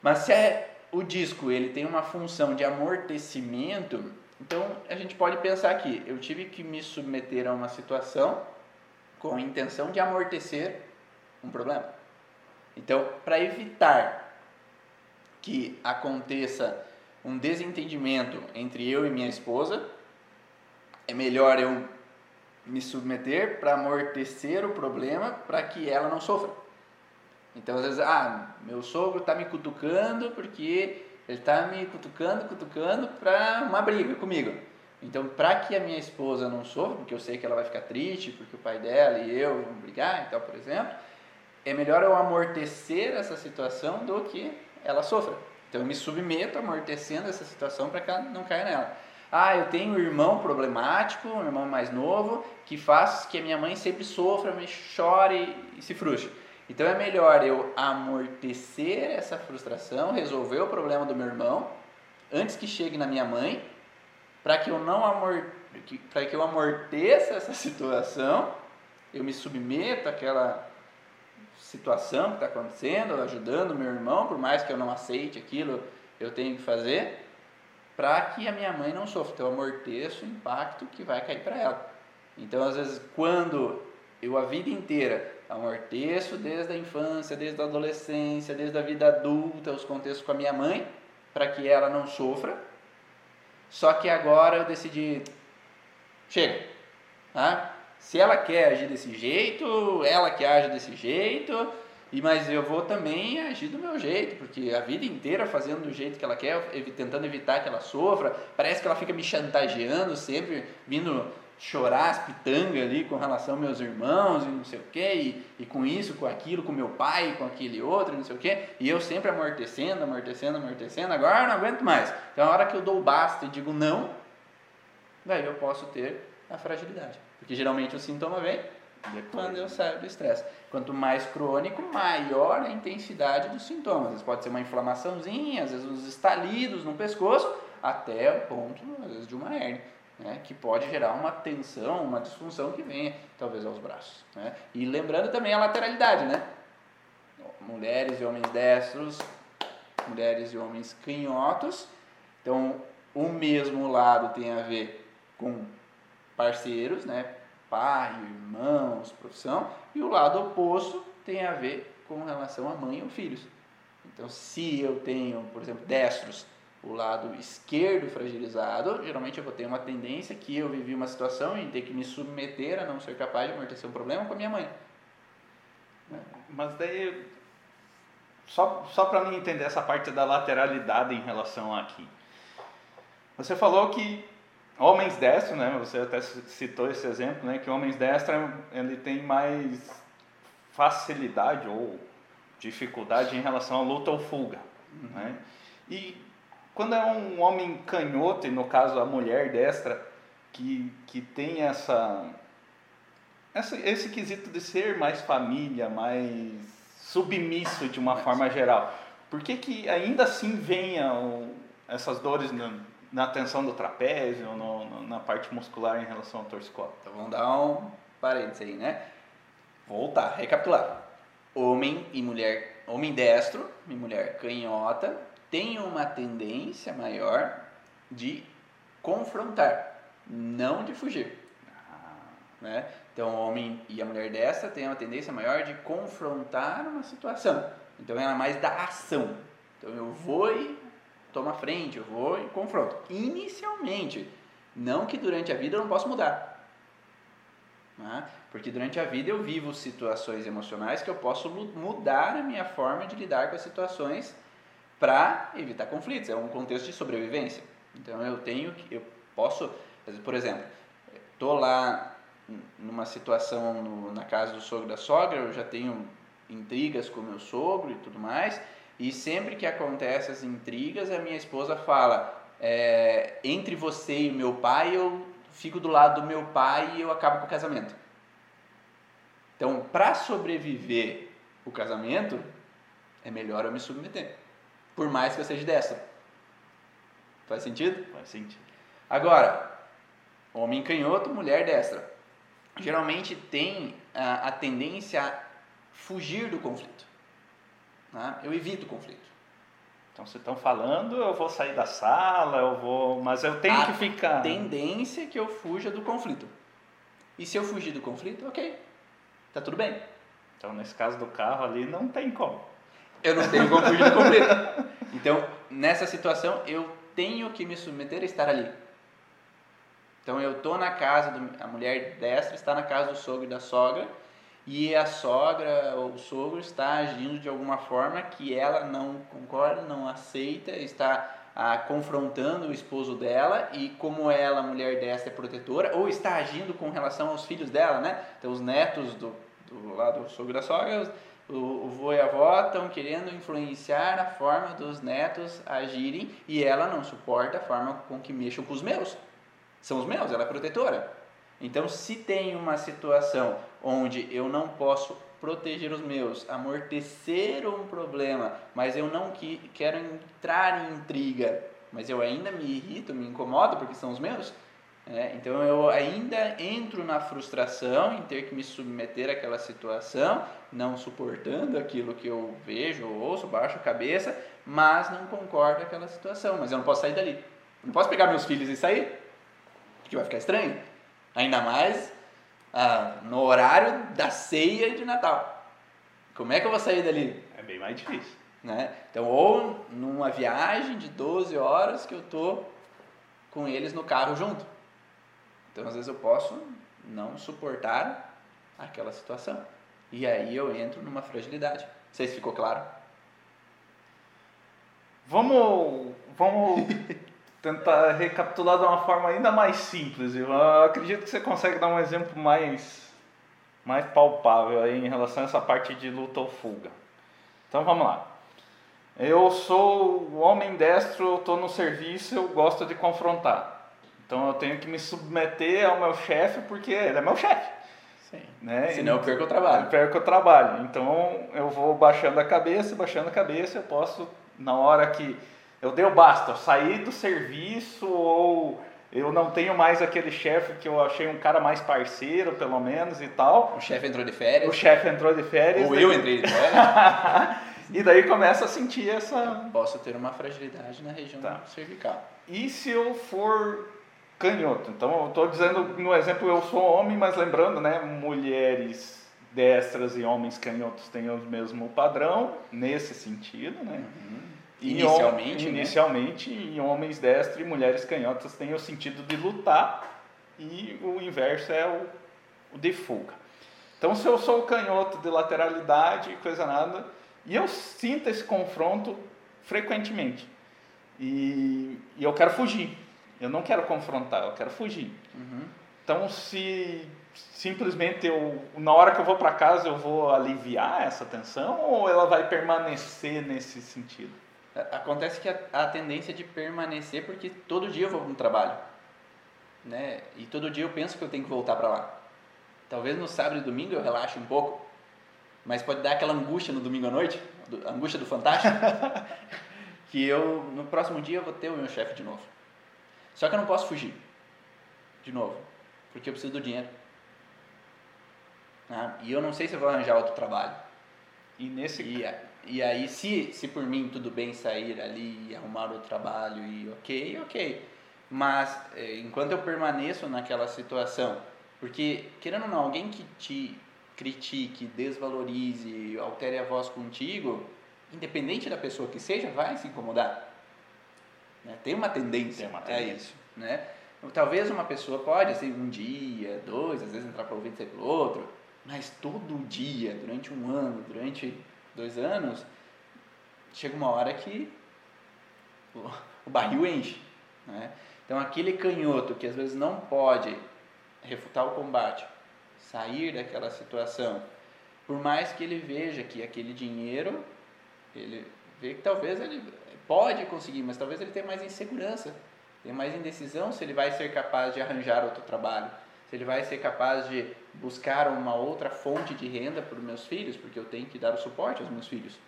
Mas se é, o disco ele tem uma função de amortecimento então a gente pode pensar aqui: eu tive que me submeter a uma situação com a intenção de amortecer um problema. Então, para evitar que aconteça um desentendimento entre eu e minha esposa, é melhor eu me submeter para amortecer o problema para que ela não sofra. Então, às vezes, ah, meu sogro está me cutucando porque ele está me cutucando, cutucando para uma briga comigo. Então, para que a minha esposa não sofra, porque eu sei que ela vai ficar triste, porque o pai dela e eu vamos brigar, então, por exemplo, é melhor eu amortecer essa situação do que ela sofra. Então, eu me submeto amortecendo essa situação para que ela não caia nela. Ah, eu tenho um irmão problemático, um irmão mais novo, que faz que a minha mãe sempre sofra, me chore e se frustre. Então é melhor eu amortecer essa frustração, resolver o problema do meu irmão antes que chegue na minha mãe, para que eu não para que eu amorteça essa situação, eu me submeto àquela situação que está acontecendo, ajudando meu irmão, por mais que eu não aceite aquilo, eu tenho que fazer, para que a minha mãe não sofra. Então eu amorteço o impacto que vai cair para ela. Então às vezes quando eu a vida inteira amorteço desde a infância, desde a adolescência, desde a vida adulta, os contextos com a minha mãe, para que ela não sofra. Só que agora eu decidi, chega, tá? Se ela quer agir desse jeito, ela que age desse jeito, e mas eu vou também agir do meu jeito, porque a vida inteira fazendo do jeito que ela quer, tentando evitar que ela sofra, parece que ela fica me chantageando sempre, vindo chorar as pitangas ali com relação aos meus irmãos e não sei o que, e, com isso, com aquilo, com meu pai, com aquele outro, não sei o que, e eu sempre amortecendo, amortecendo, amortecendo, agora não aguento mais. Então a hora que eu dou o basta e digo não, daí eu posso ter a fragilidade. Porque geralmente o sintoma vem Depois. quando eu saio do estresse. Quanto mais crônico, maior a intensidade dos sintomas. Às vezes pode ser uma inflamaçãozinha, às vezes uns estalidos no pescoço, até o ponto, às vezes, de uma hernia né, que pode gerar uma tensão, uma disfunção que venha talvez aos braços. Né? E lembrando também a lateralidade, né? Mulheres e homens destros, mulheres e homens canhotos, Então, o mesmo lado tem a ver com parceiros, né? Pai, irmãos, profissão, e o lado oposto tem a ver com relação a mãe ou filhos. Então, se eu tenho, por exemplo, destros, o lado esquerdo fragilizado, geralmente eu vou ter uma tendência que eu vivi uma situação em ter que me submeter a não ser capaz de amortecer um problema com a minha mãe. Mas daí, só, só para mim entender essa parte da lateralidade em relação aqui. Você falou que homens destros, né? Você até citou esse exemplo, né? Que homens destros ele tem mais facilidade ou dificuldade em relação à luta ou fuga, uhum. né? E quando é um homem canhoto e no caso a mulher destra que que tem essa essa, esse quesito de ser mais família, mais submisso de uma forma geral, por que, que ainda assim venham essas dores na, na tensão do trapézio, no, no, na parte muscular em relação ao torcicolo? Então vamos dar um parênteses aí, né? Voltar, recapitular. Homem e mulher, homem destro e mulher canhota têm uma tendência maior de confrontar, não de fugir. Ah. Né? Então, o homem e a mulher dessa têm uma tendência maior de confrontar uma situação. Então, ela é mais da ação. Então, eu vou e tomo a frente, eu vou e confronto. Inicialmente, não que durante a vida eu não possa mudar. Né? Porque durante a vida eu vivo situações emocionais que eu posso mudar a minha forma de lidar com as situações para evitar conflitos. É um contexto de sobrevivência. Então eu tenho que, eu posso, por exemplo, estou lá numa situação no, na casa do sogro da sogra, eu já tenho intrigas com meu sogro e tudo mais, e sempre que acontecem as intrigas, a minha esposa fala: é, entre você e meu pai, eu fico do lado do meu pai e eu acabo com o casamento. Então, para sobreviver o casamento, é melhor eu me submeter, por mais que eu seja dessa. Faz sentido? Faz sentido. Agora, homem canhoto, mulher destra geralmente tem a, a tendência a fugir do conflito. Né? Eu evito o conflito. Então, se estão falando, eu vou sair da sala, eu vou, mas eu tenho a que ficar. Tendência é que eu fuja do conflito. E se eu fugir do conflito, ok, tá tudo bem. Então, nesse caso do carro ali, não tem como. Eu não tenho como fugir do conflito. Então, nessa situação, eu tenho que me submeter a estar ali. Então eu tô na casa, do, a mulher destra está na casa do sogro e da sogra, e a sogra ou o sogro está agindo de alguma forma que ela não concorda, não aceita, está ah, confrontando o esposo dela e como ela, mulher destra, é protetora, ou está agindo com relação aos filhos dela, né? Então os netos do, do lado do sogro da sogra, o, o vô e a avó estão querendo influenciar a forma dos netos agirem e ela não suporta a forma com que mexam com os meus são os meus, ela é protetora. Então, se tem uma situação onde eu não posso proteger os meus, amortecer um problema, mas eu não que, quero entrar em intriga, mas eu ainda me irrito, me incomodo porque são os meus, é, então eu ainda entro na frustração em ter que me submeter àquela situação, não suportando aquilo que eu vejo ou ouço, baixo a cabeça, mas não concordo com aquela situação, mas eu não posso sair dali. Não posso pegar meus filhos e sair que vai ficar estranho. Ainda mais ah, no horário da ceia de Natal. Como é que eu vou sair dali? É bem mais difícil. Né? Então, ou numa viagem de 12 horas que eu tô com eles no carro junto. Então, às vezes eu posso não suportar aquela situação. E aí eu entro numa fragilidade. Não sei se ficou claro. Vamos, vamos tentar recapitular de uma forma ainda mais simples. Eu acredito que você consegue dar um exemplo mais, mais palpável aí em relação a essa parte de luta ou fuga. Então vamos lá. Eu sou o homem destro, estou no serviço, eu gosto de confrontar. Então eu tenho que me submeter ao meu chefe porque ele é meu chefe. Sim. Né? Senão eu perco o trabalho. Eu perco o trabalho. Então eu vou baixando a cabeça, baixando a cabeça, eu posso, na hora que eu dei o basta, eu saí do serviço ou eu não tenho mais aquele chefe que eu achei um cara mais parceiro, pelo menos e tal. O chefe entrou de férias. O chefe entrou de férias. Ou eu entrei de férias. E daí começa a sentir essa. Posso ter uma fragilidade na região Tá. cervical. E se eu for canhoto? Então, eu estou dizendo no exemplo, eu sou homem, mas lembrando, né? Mulheres destras e homens canhotos têm o mesmo padrão nesse sentido, né? E Inicialmente, né? Inicialmente, e homens destros e mulheres canhotas têm o sentido de lutar e o inverso é o, o de fuga. Então, se eu sou canhoto de lateralidade, coisa nada, e eu sinto esse confronto frequentemente, e, e eu quero fugir, eu não quero confrontar, eu quero fugir. Uhum. Então, se simplesmente eu, na hora que eu vou para casa, eu vou aliviar essa tensão ou ela vai permanecer nesse sentido? Acontece que a, a tendência é de permanecer porque todo dia eu vou para um trabalho, né? E todo dia eu penso que eu tenho que voltar para lá. Talvez no sábado e domingo eu relaxe um pouco, mas pode dar aquela angústia no domingo à noite, do- angústia do fantástico, que eu no próximo dia eu vou ter o meu chefe de novo. Só que eu não posso fugir, de novo, porque eu preciso do dinheiro. Ah, e eu não sei se eu vou arranjar outro trabalho. E nesse E, e aí, se, se por mim tudo bem sair ali e arrumar o trabalho e ok, ok. Mas eh, enquanto eu permaneço naquela situação, porque querendo ou não, alguém que te critique, desvalorize, altere a voz contigo, independente da pessoa que seja, vai se incomodar. Né? Tem uma tendência Tem uma a tendência. isso. Né? Talvez uma pessoa pode, assim, um dia, dois, às vezes entrar para ouvir e sair pelo outro, mas todo dia, durante um ano, durante dois anos, chega uma hora que o, barril enche. Né? Então, aquele canhoto que às vezes não pode refutar o combate, sair daquela situação, por mais que ele veja que aquele dinheiro, ele vê que talvez ele pode conseguir, mas talvez ele tenha mais insegurança, tenha mais indecisão se ele vai ser capaz de arranjar outro trabalho, se ele vai ser capaz de buscar uma outra fonte de renda para os meus filhos, porque eu tenho que dar o suporte aos meus filhos.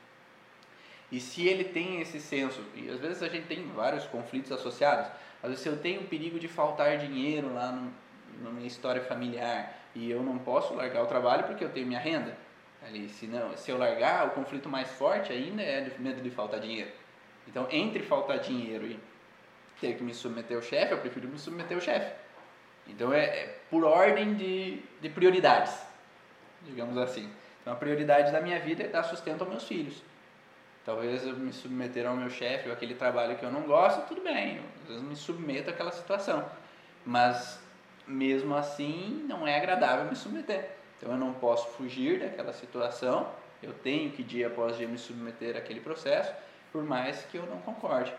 E se ele tem esse senso, e às vezes a gente tem vários conflitos associados, às vezes eu tenho o perigo de faltar dinheiro lá no, na minha história familiar e eu não posso largar o trabalho porque eu tenho minha renda, ali, se, não, se eu largar, o conflito mais forte ainda é de medo de faltar dinheiro. Então, entre faltar dinheiro e ter que me submeter ao chefe, eu prefiro me submeter ao chefe. Então, é, é por ordem de, de prioridades, digamos assim. Então, a prioridade da minha vida é dar sustento aos meus filhos. Talvez eu me submeter ao meu chefe ou aquele trabalho que eu não gosto, tudo bem, eu, às vezes me submeto àquela situação. Mas, mesmo assim, não é agradável me submeter. Então, eu não posso fugir daquela situação, eu tenho que dia após dia me submeter àquele processo, por mais que eu não concorde.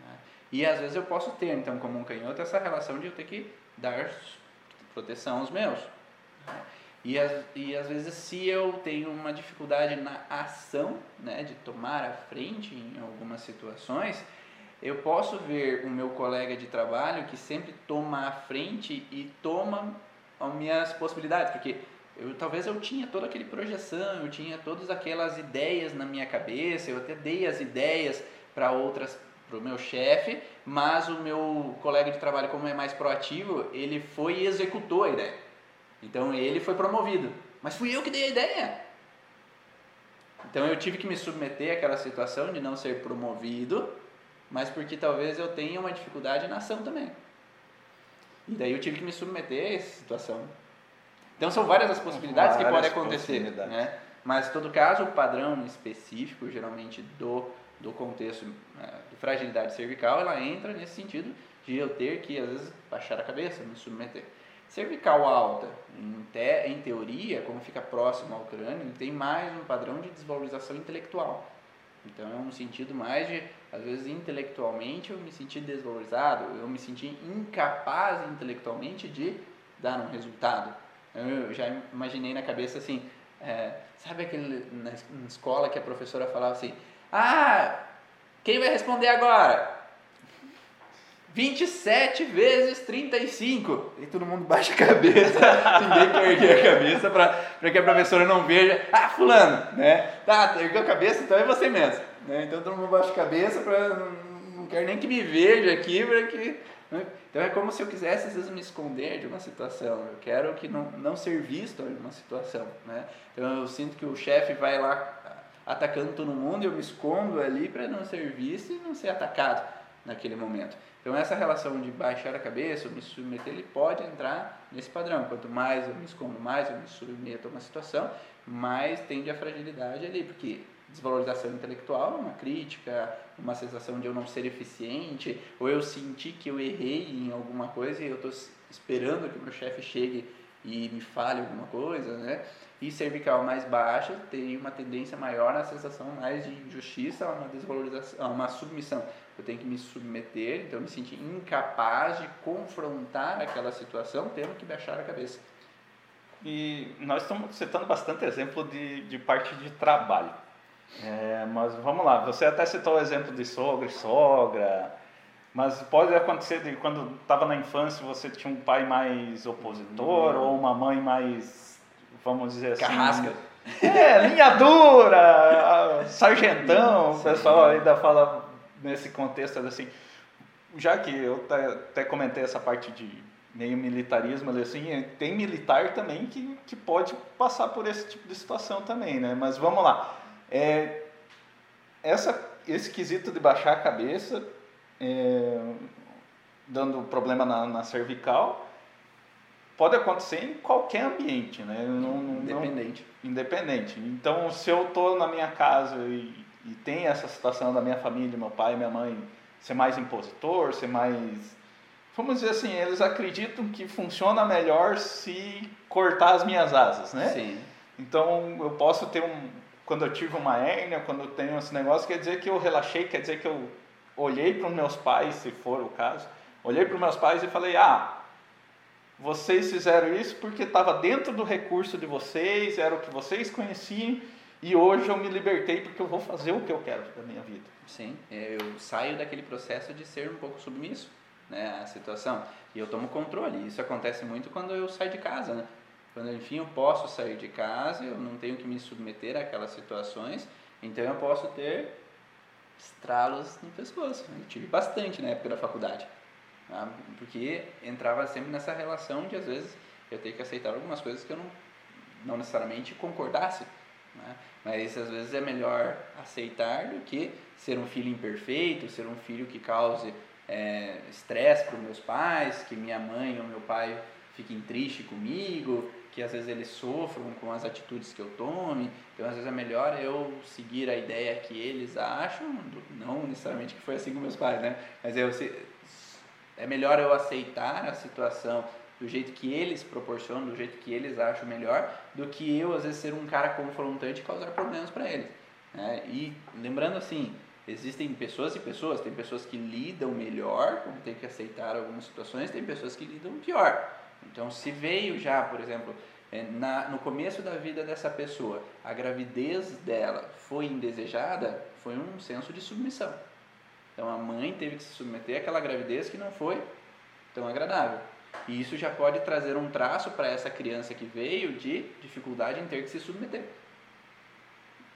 né? E às vezes eu posso ter, então, como um canhoto, essa relação de eu ter que dar proteção aos meus. né? E, e às vezes, se eu tenho uma dificuldade na ação, né, de tomar a frente em algumas situações, eu posso ver o meu colega de trabalho que sempre toma a frente e toma as minhas possibilidades, porque eu, talvez eu tinha toda aquele projeção, eu tinha todas aquelas ideias na minha cabeça, eu até dei as ideias para outras, para o meu chefe, mas o meu colega de trabalho, como é mais proativo, ele foi e executou a ideia. Então ele foi promovido, mas fui eu que dei a ideia. Então eu tive que me submeter àquela situação de não ser promovido, mas porque talvez eu tenha uma dificuldade na ação também. E daí eu tive que me submeter a essa situação. Então são várias as possibilidades que Várias podem acontecer, né? Mas em todo caso, o padrão específico, geralmente do, do contexto eh, de fragilidade cervical, ela entra nesse sentido de eu ter que, às vezes, baixar a cabeça, me submeter. Cervical alta, em, te, em teoria, como fica próximo ao crânio, tem mais um padrão de desvalorização intelectual. Então é um sentido mais de, às vezes, intelectualmente eu me sentir desvalorizado, eu me sentir incapaz intelectualmente de dar um resultado. Eu já imaginei na cabeça assim, é, sabe aquele na escola que a professora falava assim, ah, quem vai responder agora? 27 vezes 35. E todo mundo baixa a cabeça, ninguém quer erguer a cabeça para que a professora não veja. Ah, fulano, né? Tá, ergueu a cabeça, então é você mesmo. Né? Então todo mundo baixa a cabeça para não, não quero nem que me veja aqui para que né? então é como se eu quisesse às vezes me esconder de uma situação. Eu quero que não, não ser visto em uma situação, né? Então eu sinto que o chefe vai lá atacando todo mundo, eu me escondo ali para não ser visto e não ser atacado naquele momento. Então essa relação de baixar a cabeça, ou me submeter, ele pode entrar nesse padrão. Quanto mais eu me escondo, mais eu me submeto a uma situação, mais tende a fragilidade ali, porque desvalorização intelectual, uma crítica, uma sensação de eu não ser eficiente, ou eu sentir que eu errei em alguma coisa e eu estou esperando que o meu chefe chegue e me fale alguma coisa, né? E cervical mais baixa tem uma tendência maior na sensação mais de injustiça, uma desvalorização, uma submissão. Eu tenho que me submeter, então me sentir incapaz de confrontar aquela situação, tendo que baixar a cabeça. E nós estamos citando bastante exemplo de, de parte de trabalho. É, mas vamos lá, você até citou o exemplo de sogra e sogra, mas pode acontecer de quando estava na infância você tinha um pai mais opositor uhum. ou uma mãe mais, vamos dizer assim. Carrasca. É, linha dura, sargentão, o pessoal ainda fala nesse contexto assim. Já que eu até comentei essa parte de meio militarismo ali assim, tem militar também que, que pode passar por esse tipo de situação também, né? Mas vamos lá. É, essa, esse quesito de baixar a cabeça, é, dando problema na, na, cervical, pode acontecer em qualquer ambiente, né? Não, independente. Não, independente. Então, se eu estou na minha casa e, e tem essa situação da minha família, meu pai e minha mãe, ser mais impositor, ser mais vamos dizer assim, eles acreditam que funciona melhor se cortar as minhas asas, né? Sim. Então eu posso ter um, quando eu tive uma hérnia, quando eu tenho esse negócio, quer dizer que eu relaxei, quer dizer que eu olhei para os meus pais, se for o caso, olhei para os meus pais e falei: ah, vocês fizeram isso porque estava dentro do recurso de vocês, era o que vocês conheciam, e hoje eu me libertei porque eu vou fazer o que eu quero da minha vida. Sim, eu saio daquele processo de ser um pouco submisso né, à situação e eu tomo controle. Isso acontece muito quando eu saio de casa, né? Quando, enfim, eu posso sair de casa, eu não tenho que me submeter àquelas situações, então eu posso ter estralos no pescoço. Eu tive bastante na época da faculdade, tá? porque entrava sempre nessa relação de, às vezes, eu ter que aceitar algumas coisas que eu não, não necessariamente concordasse. Né? Mas, às vezes, é melhor aceitar do que ser um filho imperfeito, ser um filho que cause é, estresse para os meus pais, que minha mãe ou meu pai fiquem tristes comigo, que às vezes eles sofram com as atitudes que eu tome. Então, às vezes é melhor eu seguir a ideia que eles acham, não necessariamente que foi assim com meus pais, né? Mas eu, é melhor eu aceitar a situação do jeito que eles proporcionam, do jeito que eles acham melhor, do que eu, às vezes, ser um cara confrontante e causar problemas para eles. Né? E lembrando assim, existem pessoas e pessoas, tem pessoas que lidam melhor, como tem que aceitar algumas situações, tem pessoas que lidam pior. Então, se veio já, por exemplo, é, na, no começo da vida dessa pessoa, a gravidez dela foi indesejada, foi um senso de submissão. Então, a mãe teve que se submeter àquela gravidez que não foi tão agradável. E isso já pode trazer um traço para essa criança que veio de dificuldade em ter que se submeter.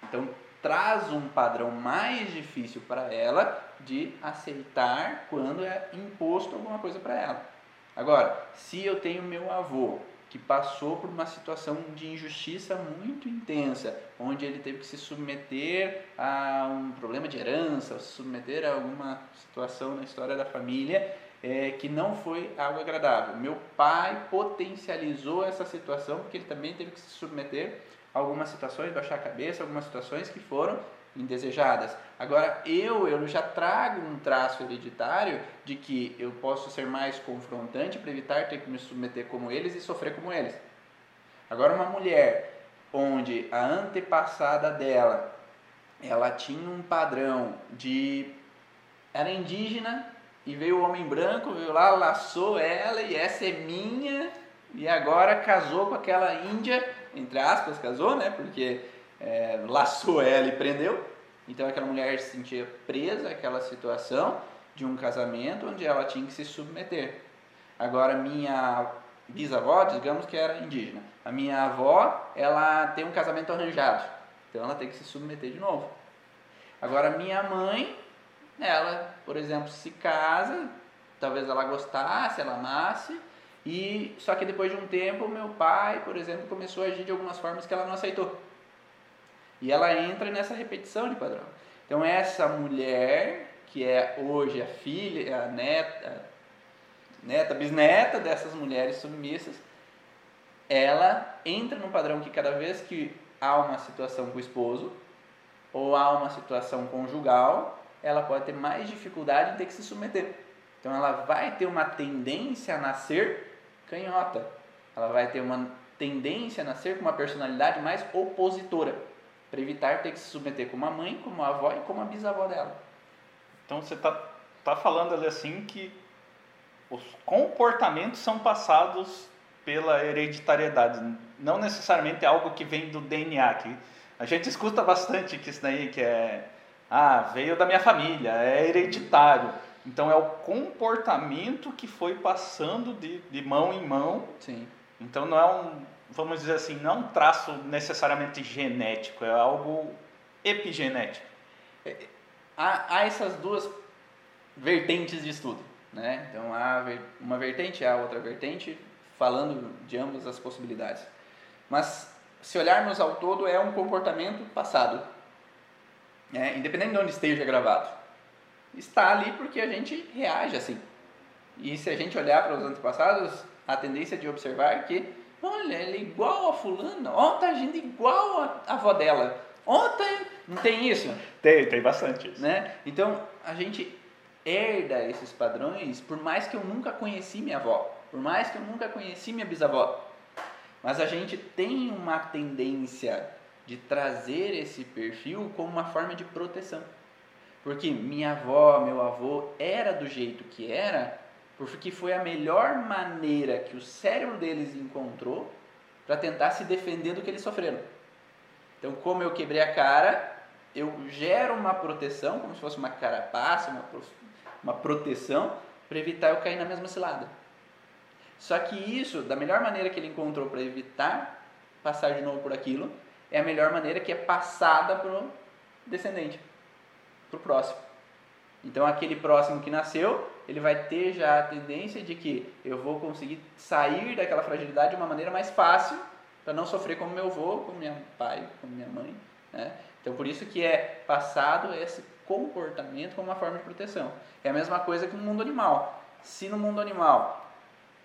Então, traz um padrão mais difícil para ela de aceitar quando é imposto alguma coisa para ela. Agora, se eu tenho meu avô que passou por uma situação de injustiça muito intensa, onde ele teve que se submeter a um problema de herança, se submeter a alguma situação na história da família é, que não foi algo agradável. Meu pai potencializou essa situação porque ele também teve que se submeter a algumas situações, baixar a cabeça, algumas situações que foram indesejadas. Agora, eu, eu já trago um traço hereditário de que eu posso ser mais confrontante para evitar ter que me submeter como eles e sofrer como eles. Agora, uma mulher onde a antepassada dela, ela tinha um padrão de... era indígena e veio o homem branco, veio lá, laçou ela e essa é minha e agora casou com aquela índia, entre aspas, casou, né? Porque é, laçou ela e prendeu. Então aquela mulher se sentia presa àquela situação de um casamento onde ela tinha que se submeter. Agora minha bisavó, digamos que era indígena. A minha avó, ela tem um casamento arranjado. Então ela tem que se submeter de novo. Agora minha mãe, ela, por exemplo, se casa, talvez ela gostasse, ela amasse, e só que depois de um tempo meu pai, por exemplo, começou a agir de algumas formas que ela não aceitou. E ela entra nessa repetição de padrão. Então essa mulher, que é hoje a filha, a neta, neta, bisneta dessas mulheres submissas, ela entra num padrão que cada vez que há uma situação com o esposo ou há uma situação conjugal, ela pode ter mais dificuldade em ter que se submeter. Então ela vai ter uma tendência a nascer canhota. Ela vai ter uma tendência a nascer com uma personalidade mais opositora, para evitar ter que se submeter como a mãe, como a avó e como a bisavó dela. Então você está tá falando ali assim que os comportamentos são passados pela hereditariedade, não necessariamente é algo que vem do DNA. Que a gente escuta bastante que isso daí que é ah, veio da minha família, é hereditário. Então é o comportamento que foi passando de, de mão em mão. Sim. Então não é um, vamos dizer assim, não é um traço necessariamente genético, é algo epigenético. É, há, há essas duas vertentes de estudo, né? Então há uma vertente, há outra vertente, falando de ambas as possibilidades. Mas se olharmos ao todo, é um comportamento passado, é, independente de onde esteja gravado. Está ali porque a gente reage assim. E se a gente olhar para os antepassados, a tendência de observar que, olha, ele é igual a fulana, ó, tá agindo igual a avó dela. Ontem, não tem isso? Tem, tem bastante isso. Né? Então, a gente herda esses padrões, por mais que eu nunca conheci minha avó. Por mais que eu nunca conheci minha bisavó, mas a gente tem uma tendência de trazer esse perfil como uma forma de proteção. Porque minha avó, meu avô era do jeito que era, porque foi a melhor maneira que o cérebro deles encontrou para tentar se defender do que eles sofreram. Então, como eu quebrei a cara, eu gero uma proteção, como se fosse uma carapaça, uma, uma proteção, para evitar eu cair na mesma cilada. Só que isso, da melhor maneira que ele encontrou para evitar passar de novo por aquilo, é a melhor maneira que é passada para o descendente, para o próximo. Então, aquele próximo que nasceu, ele vai ter já a tendência de que eu vou conseguir sair daquela fragilidade de uma maneira mais fácil, para não sofrer como meu avô, como meu pai, como minha mãe. Né? Então, por isso que é passado esse comportamento como uma forma de proteção. É a mesma coisa que no mundo animal. Se no mundo animal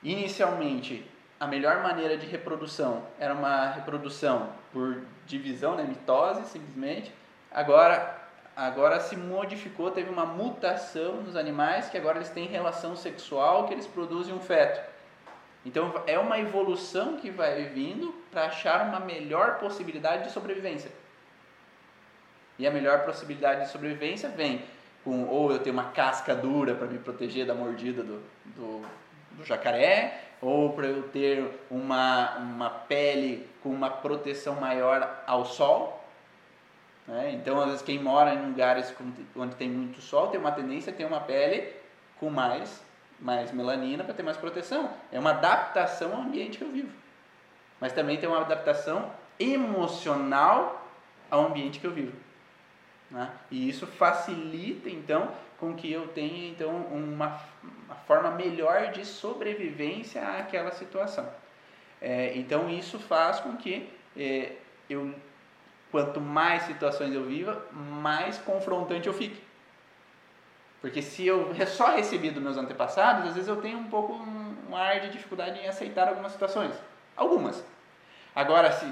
Inicialmente, a melhor maneira de reprodução era uma reprodução por divisão, né, mitose, simplesmente. Agora, agora se modificou, teve uma mutação nos animais que agora eles têm relação sexual, que eles produzem um feto. Então é uma evolução que vai vindo para achar uma melhor possibilidade de sobrevivência. E a melhor possibilidade de sobrevivência vem com ou eu tenho uma casca dura para me proteger da mordida do, do do jacaré, ou para eu ter uma, uma pele com uma proteção maior ao sol. Né? Então, às vezes, quem mora em lugares onde tem muito sol tem uma tendência a ter uma pele com mais, mais melanina para ter mais proteção. É uma adaptação ao ambiente que eu vivo. Mas também tem uma adaptação emocional ao ambiente que eu vivo. Né? E isso facilita, então, com que eu tenha então uma, uma forma melhor de sobrevivência àquela situação. É, então isso faz com que é, eu, quanto mais situações eu viva, mais confrontante eu fique. Porque se eu só recebi dos meus antepassados, às vezes eu tenho um pouco um, um ar de dificuldade em aceitar algumas situações. Algumas. Agora, se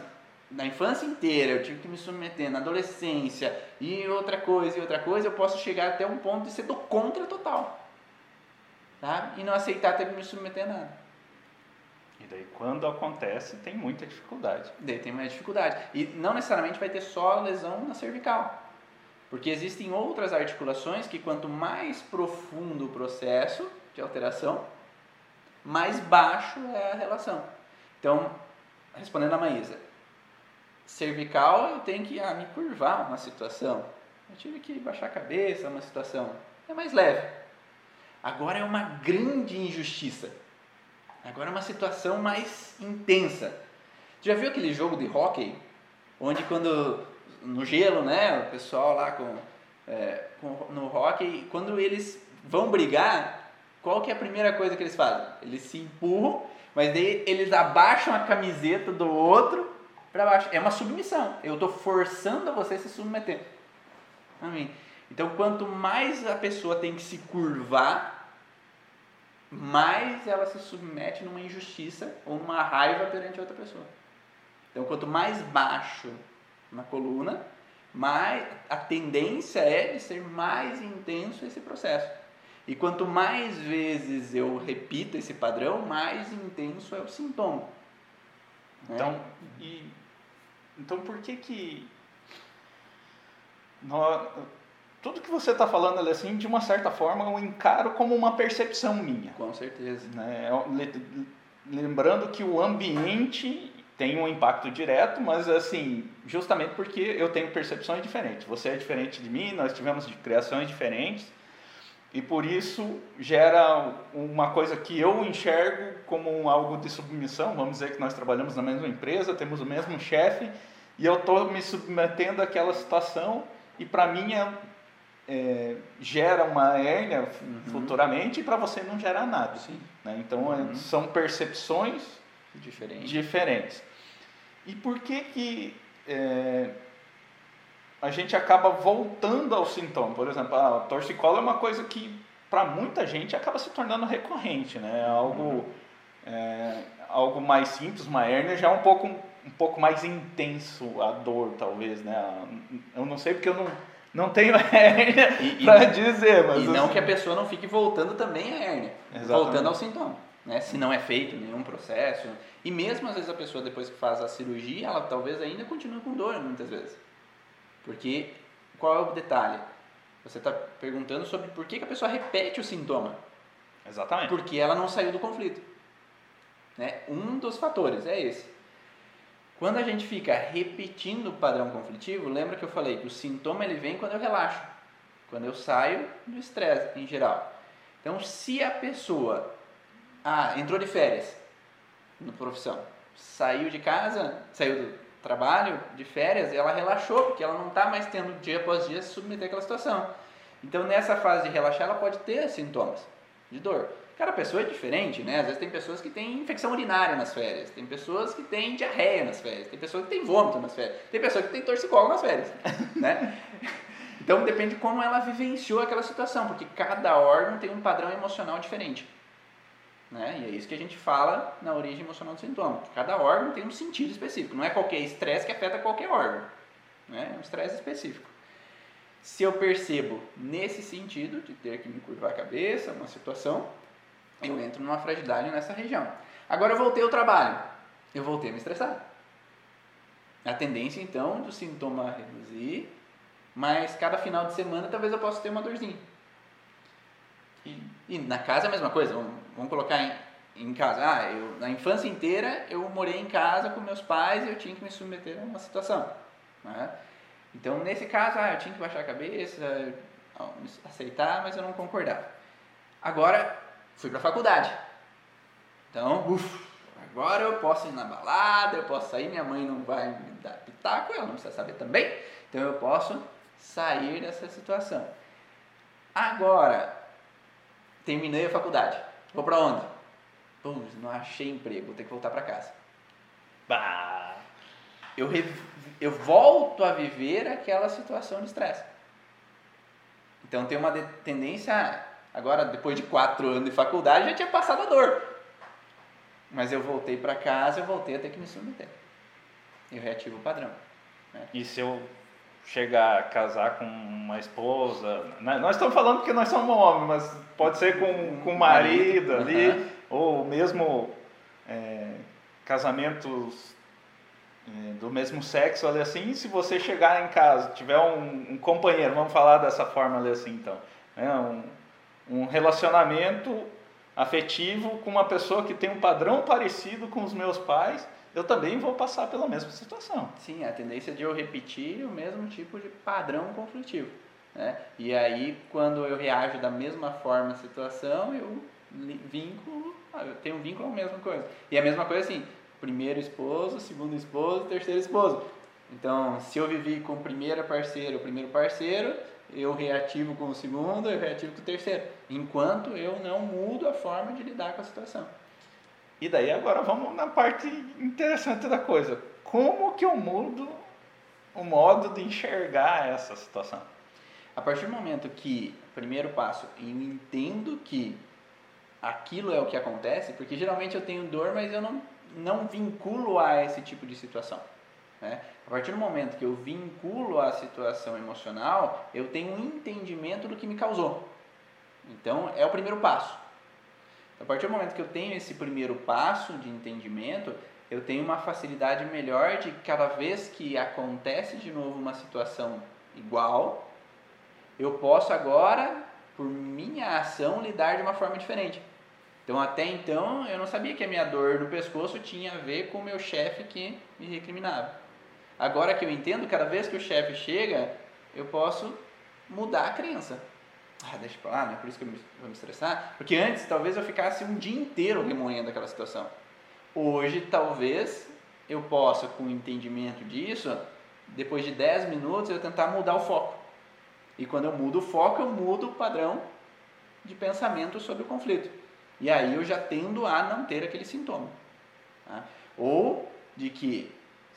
na infância inteira eu tive que me submeter, na adolescência e outra coisa e outra coisa, eu posso chegar até um ponto de ser do contra total. Tá? E não aceitar ter que me submeter a nada. E daí quando acontece, tem muita dificuldade. Daí tem mais dificuldade. E não necessariamente vai ter só lesão na cervical. Porque existem outras articulações que quanto mais profundo o processo de alteração, mais baixo é a relação. Então, respondendo a Maísa, cervical, eu tenho que ah, me curvar uma situação. Eu tive que baixar a cabeça uma situação. É mais leve. Agora é uma grande injustiça. Agora é uma situação mais intensa. Já viu aquele jogo de hockey? Onde quando no gelo, né, o pessoal lá com, é, com, no hockey, quando eles vão brigar, qual que é a primeira coisa que eles fazem? Eles se empurram, mas daí eles abaixam a camiseta do outro para baixo. É uma submissão. Eu estou forçando você a se submeter. Amém. Então, quanto mais a pessoa tem que se curvar, mais ela se submete numa injustiça ou numa raiva perante outra pessoa. Então, quanto mais baixo na coluna, mais a tendência é de ser mais intenso esse processo. E quanto mais vezes eu repito esse padrão, mais intenso é o sintoma. Né? Então, e, então por que que nós, tudo que você está falando assim, de uma certa forma, eu encaro como uma percepção minha. Com certeza. Né? Lembrando que o ambiente tem um impacto direto, mas assim, justamente porque eu tenho percepções diferentes. Você é diferente de mim, nós tivemos criações diferentes, e por isso gera uma coisa que eu enxergo como algo de submissão. Vamos dizer que nós trabalhamos na mesma empresa, temos o mesmo chefe, e eu estou me submetendo àquela situação, e para mim é é, gera uma hérnia uhum. futuramente e para você não gera nada. Né? Então é, uhum. são percepções diferentes. diferentes. E por que que é, a gente acaba voltando ao sintoma? Por exemplo, a torcicolo é uma coisa que para muita gente acaba se tornando recorrente, né? É algo uhum. é, algo mais simples, uma hérnia já é um pouco um pouco mais intenso a dor, talvez, né? Eu não sei porque eu não não tenho hérnia para dizer, mas. E não assim... que a pessoa não fique voltando também a hérnia. Exatamente. Voltando ao sintoma. Né? Se não é feito nenhum processo. E mesmo às vezes a pessoa, depois que faz a cirurgia, ela talvez ainda continue com dor, muitas vezes. Porque qual é o detalhe? Você está perguntando sobre por que, que a pessoa repete o sintoma. Exatamente. Porque ela não saiu do conflito. Né? Um dos fatores é esse. Quando a gente fica repetindo o padrão conflitivo, lembra que eu falei que o sintoma ele vem quando eu relaxo, quando eu saio do estresse em geral. Então, se a pessoa ah, entrou de férias na profissão, saiu de casa, saiu do trabalho, de férias, ela relaxou, porque ela não está mais tendo dia após dia se submeter àquela situação. Então, nessa fase de relaxar, ela pode ter sintomas de dor. Cada pessoa é diferente, né? Às vezes tem pessoas que têm infecção urinária nas férias, tem pessoas que têm diarreia nas férias, tem pessoas que têm vômito nas férias, tem pessoas que têm torcicolo nas férias, né? Então depende de como ela vivenciou aquela situação, porque cada órgão tem um padrão emocional diferente. Né? E é isso que a gente fala na origem emocional do sintoma. Cada órgão tem um sentido específico, não é qualquer estresse que afeta qualquer órgão. Né? É um estresse específico. Se eu percebo nesse sentido, de ter que me curvar a cabeça, uma situação, eu entro numa fragilidade nessa região. Agora eu voltei ao trabalho, eu voltei a me estressar. A tendência então do sintoma reduzir, mas cada final de semana talvez eu possa ter uma dorzinha. E, e na casa é a mesma coisa, vamos, vamos colocar em, em casa. Ah, eu, na infância inteira eu morei em casa com meus pais e eu tinha que me submeter a uma situação. Né? Então nesse caso, ah, eu tinha que baixar a cabeça, aceitar, mas eu não concordava. Agora fui para a faculdade. Então, uff, agora eu posso ir na balada, eu posso sair, minha mãe não vai me dar pitaco, ela não precisa saber também. Então eu posso sair dessa situação. Agora, terminei a faculdade. Vou para onde? Não achei emprego, vou ter que voltar para casa. Bah. Eu, eu volto a viver aquela situação de estresse. Então tem uma tendência Agora, depois de quatro anos de faculdade, já tinha passado a dor. Mas eu voltei para casa, eu voltei a ter que me submeter. Eu reativo o padrão. Né? E se eu chegar a casar com uma esposa, né? nós estamos falando que nós somos homens, mas pode ser com, com o marido ali, uhum. ou mesmo é, casamentos é, do mesmo sexo ali assim, se você chegar em casa, tiver um, um companheiro, vamos falar dessa forma ali assim então, né? um, um relacionamento afetivo com uma pessoa que tem um padrão parecido com os meus pais, eu também vou passar pela mesma situação. Sim, a tendência de eu repetir o mesmo tipo de padrão conflitivo. Né? E aí, quando eu reajo da mesma forma à situação, eu vínculo, ah, eu tenho um vínculo à mesma coisa. E a mesma coisa assim, primeiro esposo, segundo esposo, terceiro esposo. Então, se eu vivi com o primeiro parceiro, o primeiro parceiro, eu reativo com o segundo, eu reativo com o terceiro, enquanto eu não mudo a forma de lidar com a situação. E daí agora vamos na parte interessante da coisa. como que eu mudo o modo de enxergar essa situação? A partir do momento que, primeiro passo, eu entendo que aquilo é o que acontece, porque geralmente eu tenho dor, mas eu não, não vinculo a esse tipo de situação. Né? A partir do momento que eu vinculo a situação emocional, eu tenho um entendimento do que me causou. Então, é o primeiro passo. A partir do momento que eu tenho esse primeiro passo de entendimento, eu tenho uma facilidade melhor de cada vez que acontece de novo uma situação igual, eu posso agora, por minha ação, lidar de uma forma diferente. Então, até então, eu não sabia que a minha dor no pescoço tinha a ver com o meu chefe que me recriminava. Agora que eu entendo, cada vez que o chefe chega, eu posso mudar a crença. Ah, deixa pra lá, não é por isso que eu vou me estressar. Porque antes, talvez eu ficasse um dia inteiro remoendo aquela situação. Hoje, talvez, eu possa, com o entendimento disso, depois de 10 minutos, eu tentar mudar o foco. E quando eu mudo o foco, eu mudo o padrão de pensamento sobre o conflito. E aí eu já tendo a não ter aquele sintoma. Tá? Ou de que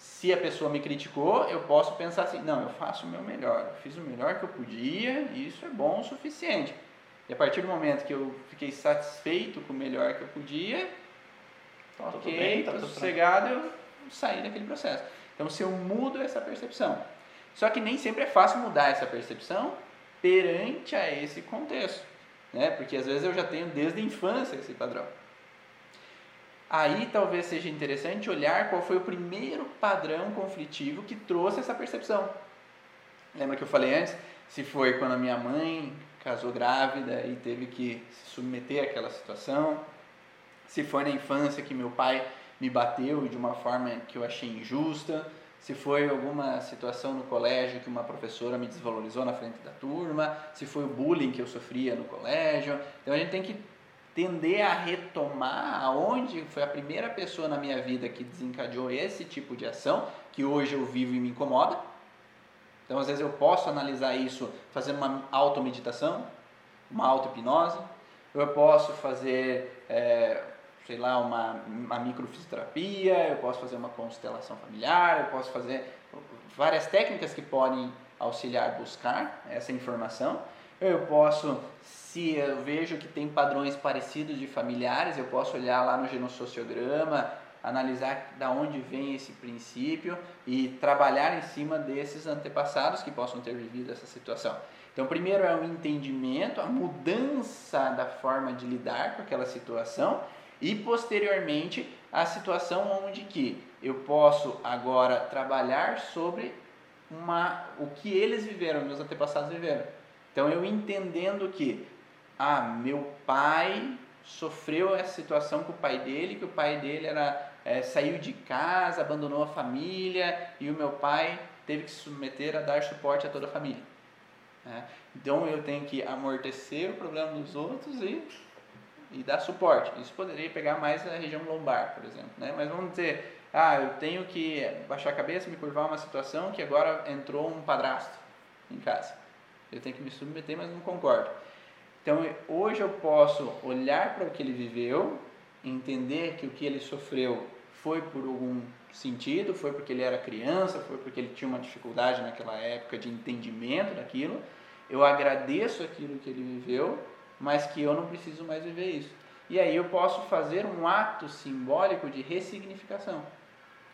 se a pessoa me criticou, eu posso pensar assim: não, eu faço o meu melhor, eu fiz o melhor que eu podia e isso é bom o suficiente. E a partir do momento que eu fiquei satisfeito com o melhor que eu podia, tá ok, bem, tá sossegado, eu saí daquele processo. Então, se eu mudo essa percepção. Só que nem sempre é fácil mudar essa percepção perante a esse contexto né? Porque às vezes eu já tenho desde a infância esse padrão. Aí talvez seja interessante olhar qual foi o primeiro padrão conflitivo que trouxe essa percepção. Lembra que eu falei antes? Se foi quando a minha mãe casou grávida e teve que se submeter àquela situação, se foi na infância que meu pai me bateu de uma forma que eu achei injusta, se foi alguma situação no colégio que uma professora me desvalorizou na frente da turma, se foi o bullying que eu sofria no colégio. Então a gente tem que tender a retomar aonde foi a primeira pessoa na minha vida que desencadeou esse tipo de ação, que hoje eu vivo e me incomoda. Então às vezes eu posso analisar isso fazendo uma automeditação, uma auto-hipnose, eu posso fazer é, sei lá, uma, uma microfisioterapia, eu posso fazer uma constelação familiar, eu posso fazer várias técnicas que podem auxiliar buscar essa informação. Eu posso, se eu vejo que tem padrões parecidos de familiares, eu posso olhar lá no genossociograma, analisar da onde vem esse princípio e trabalhar em cima desses antepassados que possam ter vivido essa situação. Então, primeiro é o entendimento, a mudança da forma de lidar com aquela situação e posteriormente a situação onde que eu posso agora trabalhar sobre uma, o que eles viveram, meus antepassados viveram. Então eu entendendo que ah, meu pai sofreu essa situação com o pai dele, que o pai dele era é, saiu de casa, abandonou a família e o meu pai teve que se submeter a dar suporte a toda a família. Né? Então eu tenho que amortecer o problema dos outros e e dar suporte. Isso poderia pegar mais a região lombar, por exemplo. Né? Mas vamos dizer, ah, eu tenho que baixar a cabeça, me curvar uma situação que agora entrou um padrasto em casa. Eu tenho que me submeter, mas não concordo. Então, hoje eu posso olhar para o que ele viveu, entender que o que ele sofreu foi por algum sentido, foi porque ele era criança, foi porque ele tinha uma dificuldade naquela época de entendimento daquilo. Eu agradeço aquilo que ele viveu mas que eu não preciso mais viver isso. E aí eu posso fazer um ato simbólico de ressignificação.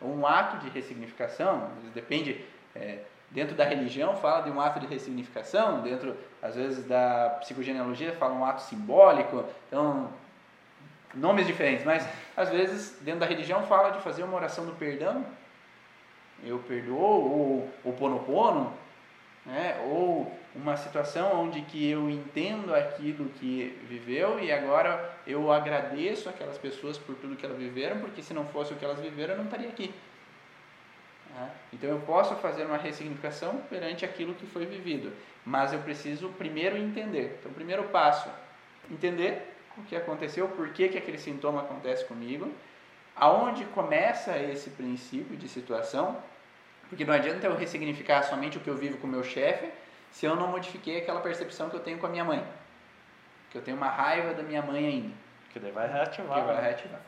Um ato de ressignificação, depende, é, dentro da religião fala de um ato de ressignificação, dentro, às vezes, da psicogenealogia fala um ato simbólico, então, nomes diferentes, mas às vezes, dentro da religião fala de fazer uma oração do perdão, eu perdoo, ou o ponopono, né? ou uma situação onde que eu entendo aquilo que viveu e agora eu agradeço aquelas pessoas por tudo que elas viveram, porque se não fosse o que elas viveram, eu não estaria aqui. Né? Então eu posso fazer uma ressignificação perante aquilo que foi vivido, mas eu preciso primeiro entender. Então, o primeiro passo, entender o que aconteceu, por que, que aquele sintoma acontece comigo, aonde começa esse princípio de situação, porque não adianta eu ressignificar somente o que eu vivo com o meu chefe, se eu não modifiquei aquela percepção que eu tenho com a minha mãe. Que eu tenho uma raiva da minha mãe ainda. Que daí vai reativar. Que vai né? reativar.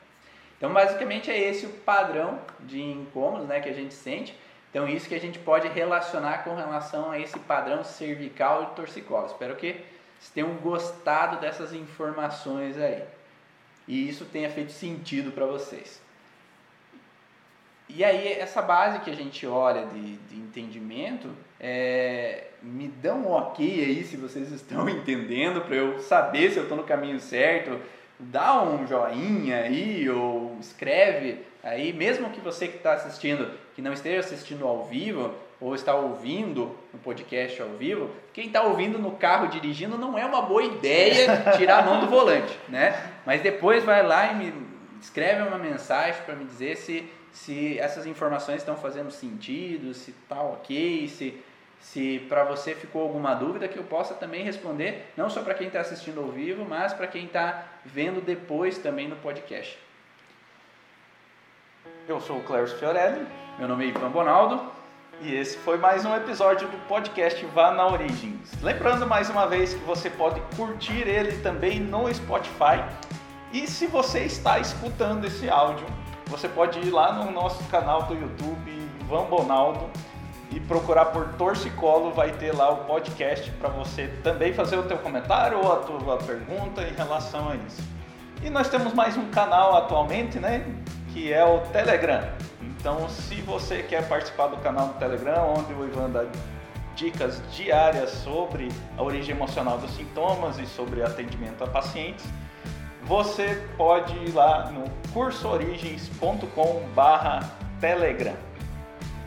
Então, basicamente é esse o padrão de incômodos né, que a gente sente. Então, isso que a gente pode relacionar com relação a esse padrão cervical e torcicolo. Espero que vocês tenham gostado dessas informações aí. E isso tenha feito sentido para vocês. E aí, essa base que a gente olha de, de entendimento, é, me dão um ok aí se vocês estão entendendo, para eu saber se eu estou no caminho certo. Dá um joinha aí, ou escreve aí, mesmo que você que está assistindo, que não esteja assistindo ao vivo, ou está ouvindo no podcast ao vivo, quem está ouvindo no carro dirigindo não é uma boa ideia tirar a mão do volante, né? Mas depois vai lá e me escreve uma mensagem para me dizer se se essas informações estão fazendo sentido, se está ok, se, se para você ficou alguma dúvida que eu possa também responder, não só para quem está assistindo ao vivo, mas para quem está vendo depois também no podcast. Eu sou o Clério Fiorelli. Meu nome é Ivan Bonaldo. E esse foi mais um episódio do podcast Vá na Origens. Lembrando mais uma vez que você pode curtir ele também no Spotify. E se você está escutando esse áudio você pode ir lá no nosso canal do YouTube, Van Bonaldo, e procurar por Torcicolo, vai ter lá o podcast para você também fazer o teu comentário ou a tua pergunta em relação a isso. E nós temos mais um canal atualmente, né, que é o Telegram. Então, se você quer participar do canal do Telegram, onde o Ivan dá dicas diárias sobre a origem emocional dos sintomas e sobre atendimento a pacientes, você pode ir lá no cursoorigens.com/telegram.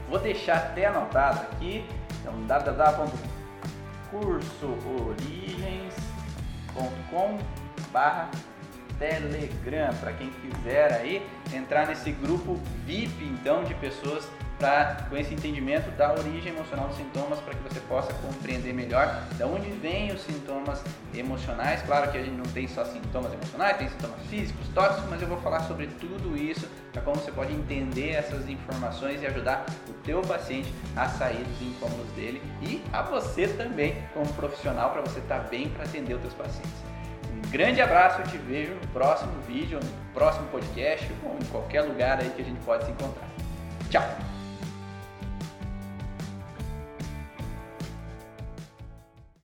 Vou deixar até anotado aqui, então www.cursoorigens.com/telegram para quem quiser aí entrar nesse grupo VIP então de pessoas para com esse entendimento da origem emocional dos sintomas para que você possa compreender melhor de onde vêm os sintomas emocionais. Claro que a gente não tem só sintomas emocionais, tem sintomas físicos, tóxicos, mas eu vou falar sobre tudo isso para como você pode entender essas informações e ajudar o teu paciente a sair dos incômodos dele e a você também como profissional para você estar tá bem para atender os teus pacientes. Um grande abraço, eu te vejo no próximo vídeo, no próximo podcast ou em qualquer lugar aí que a gente pode se encontrar. Tchau!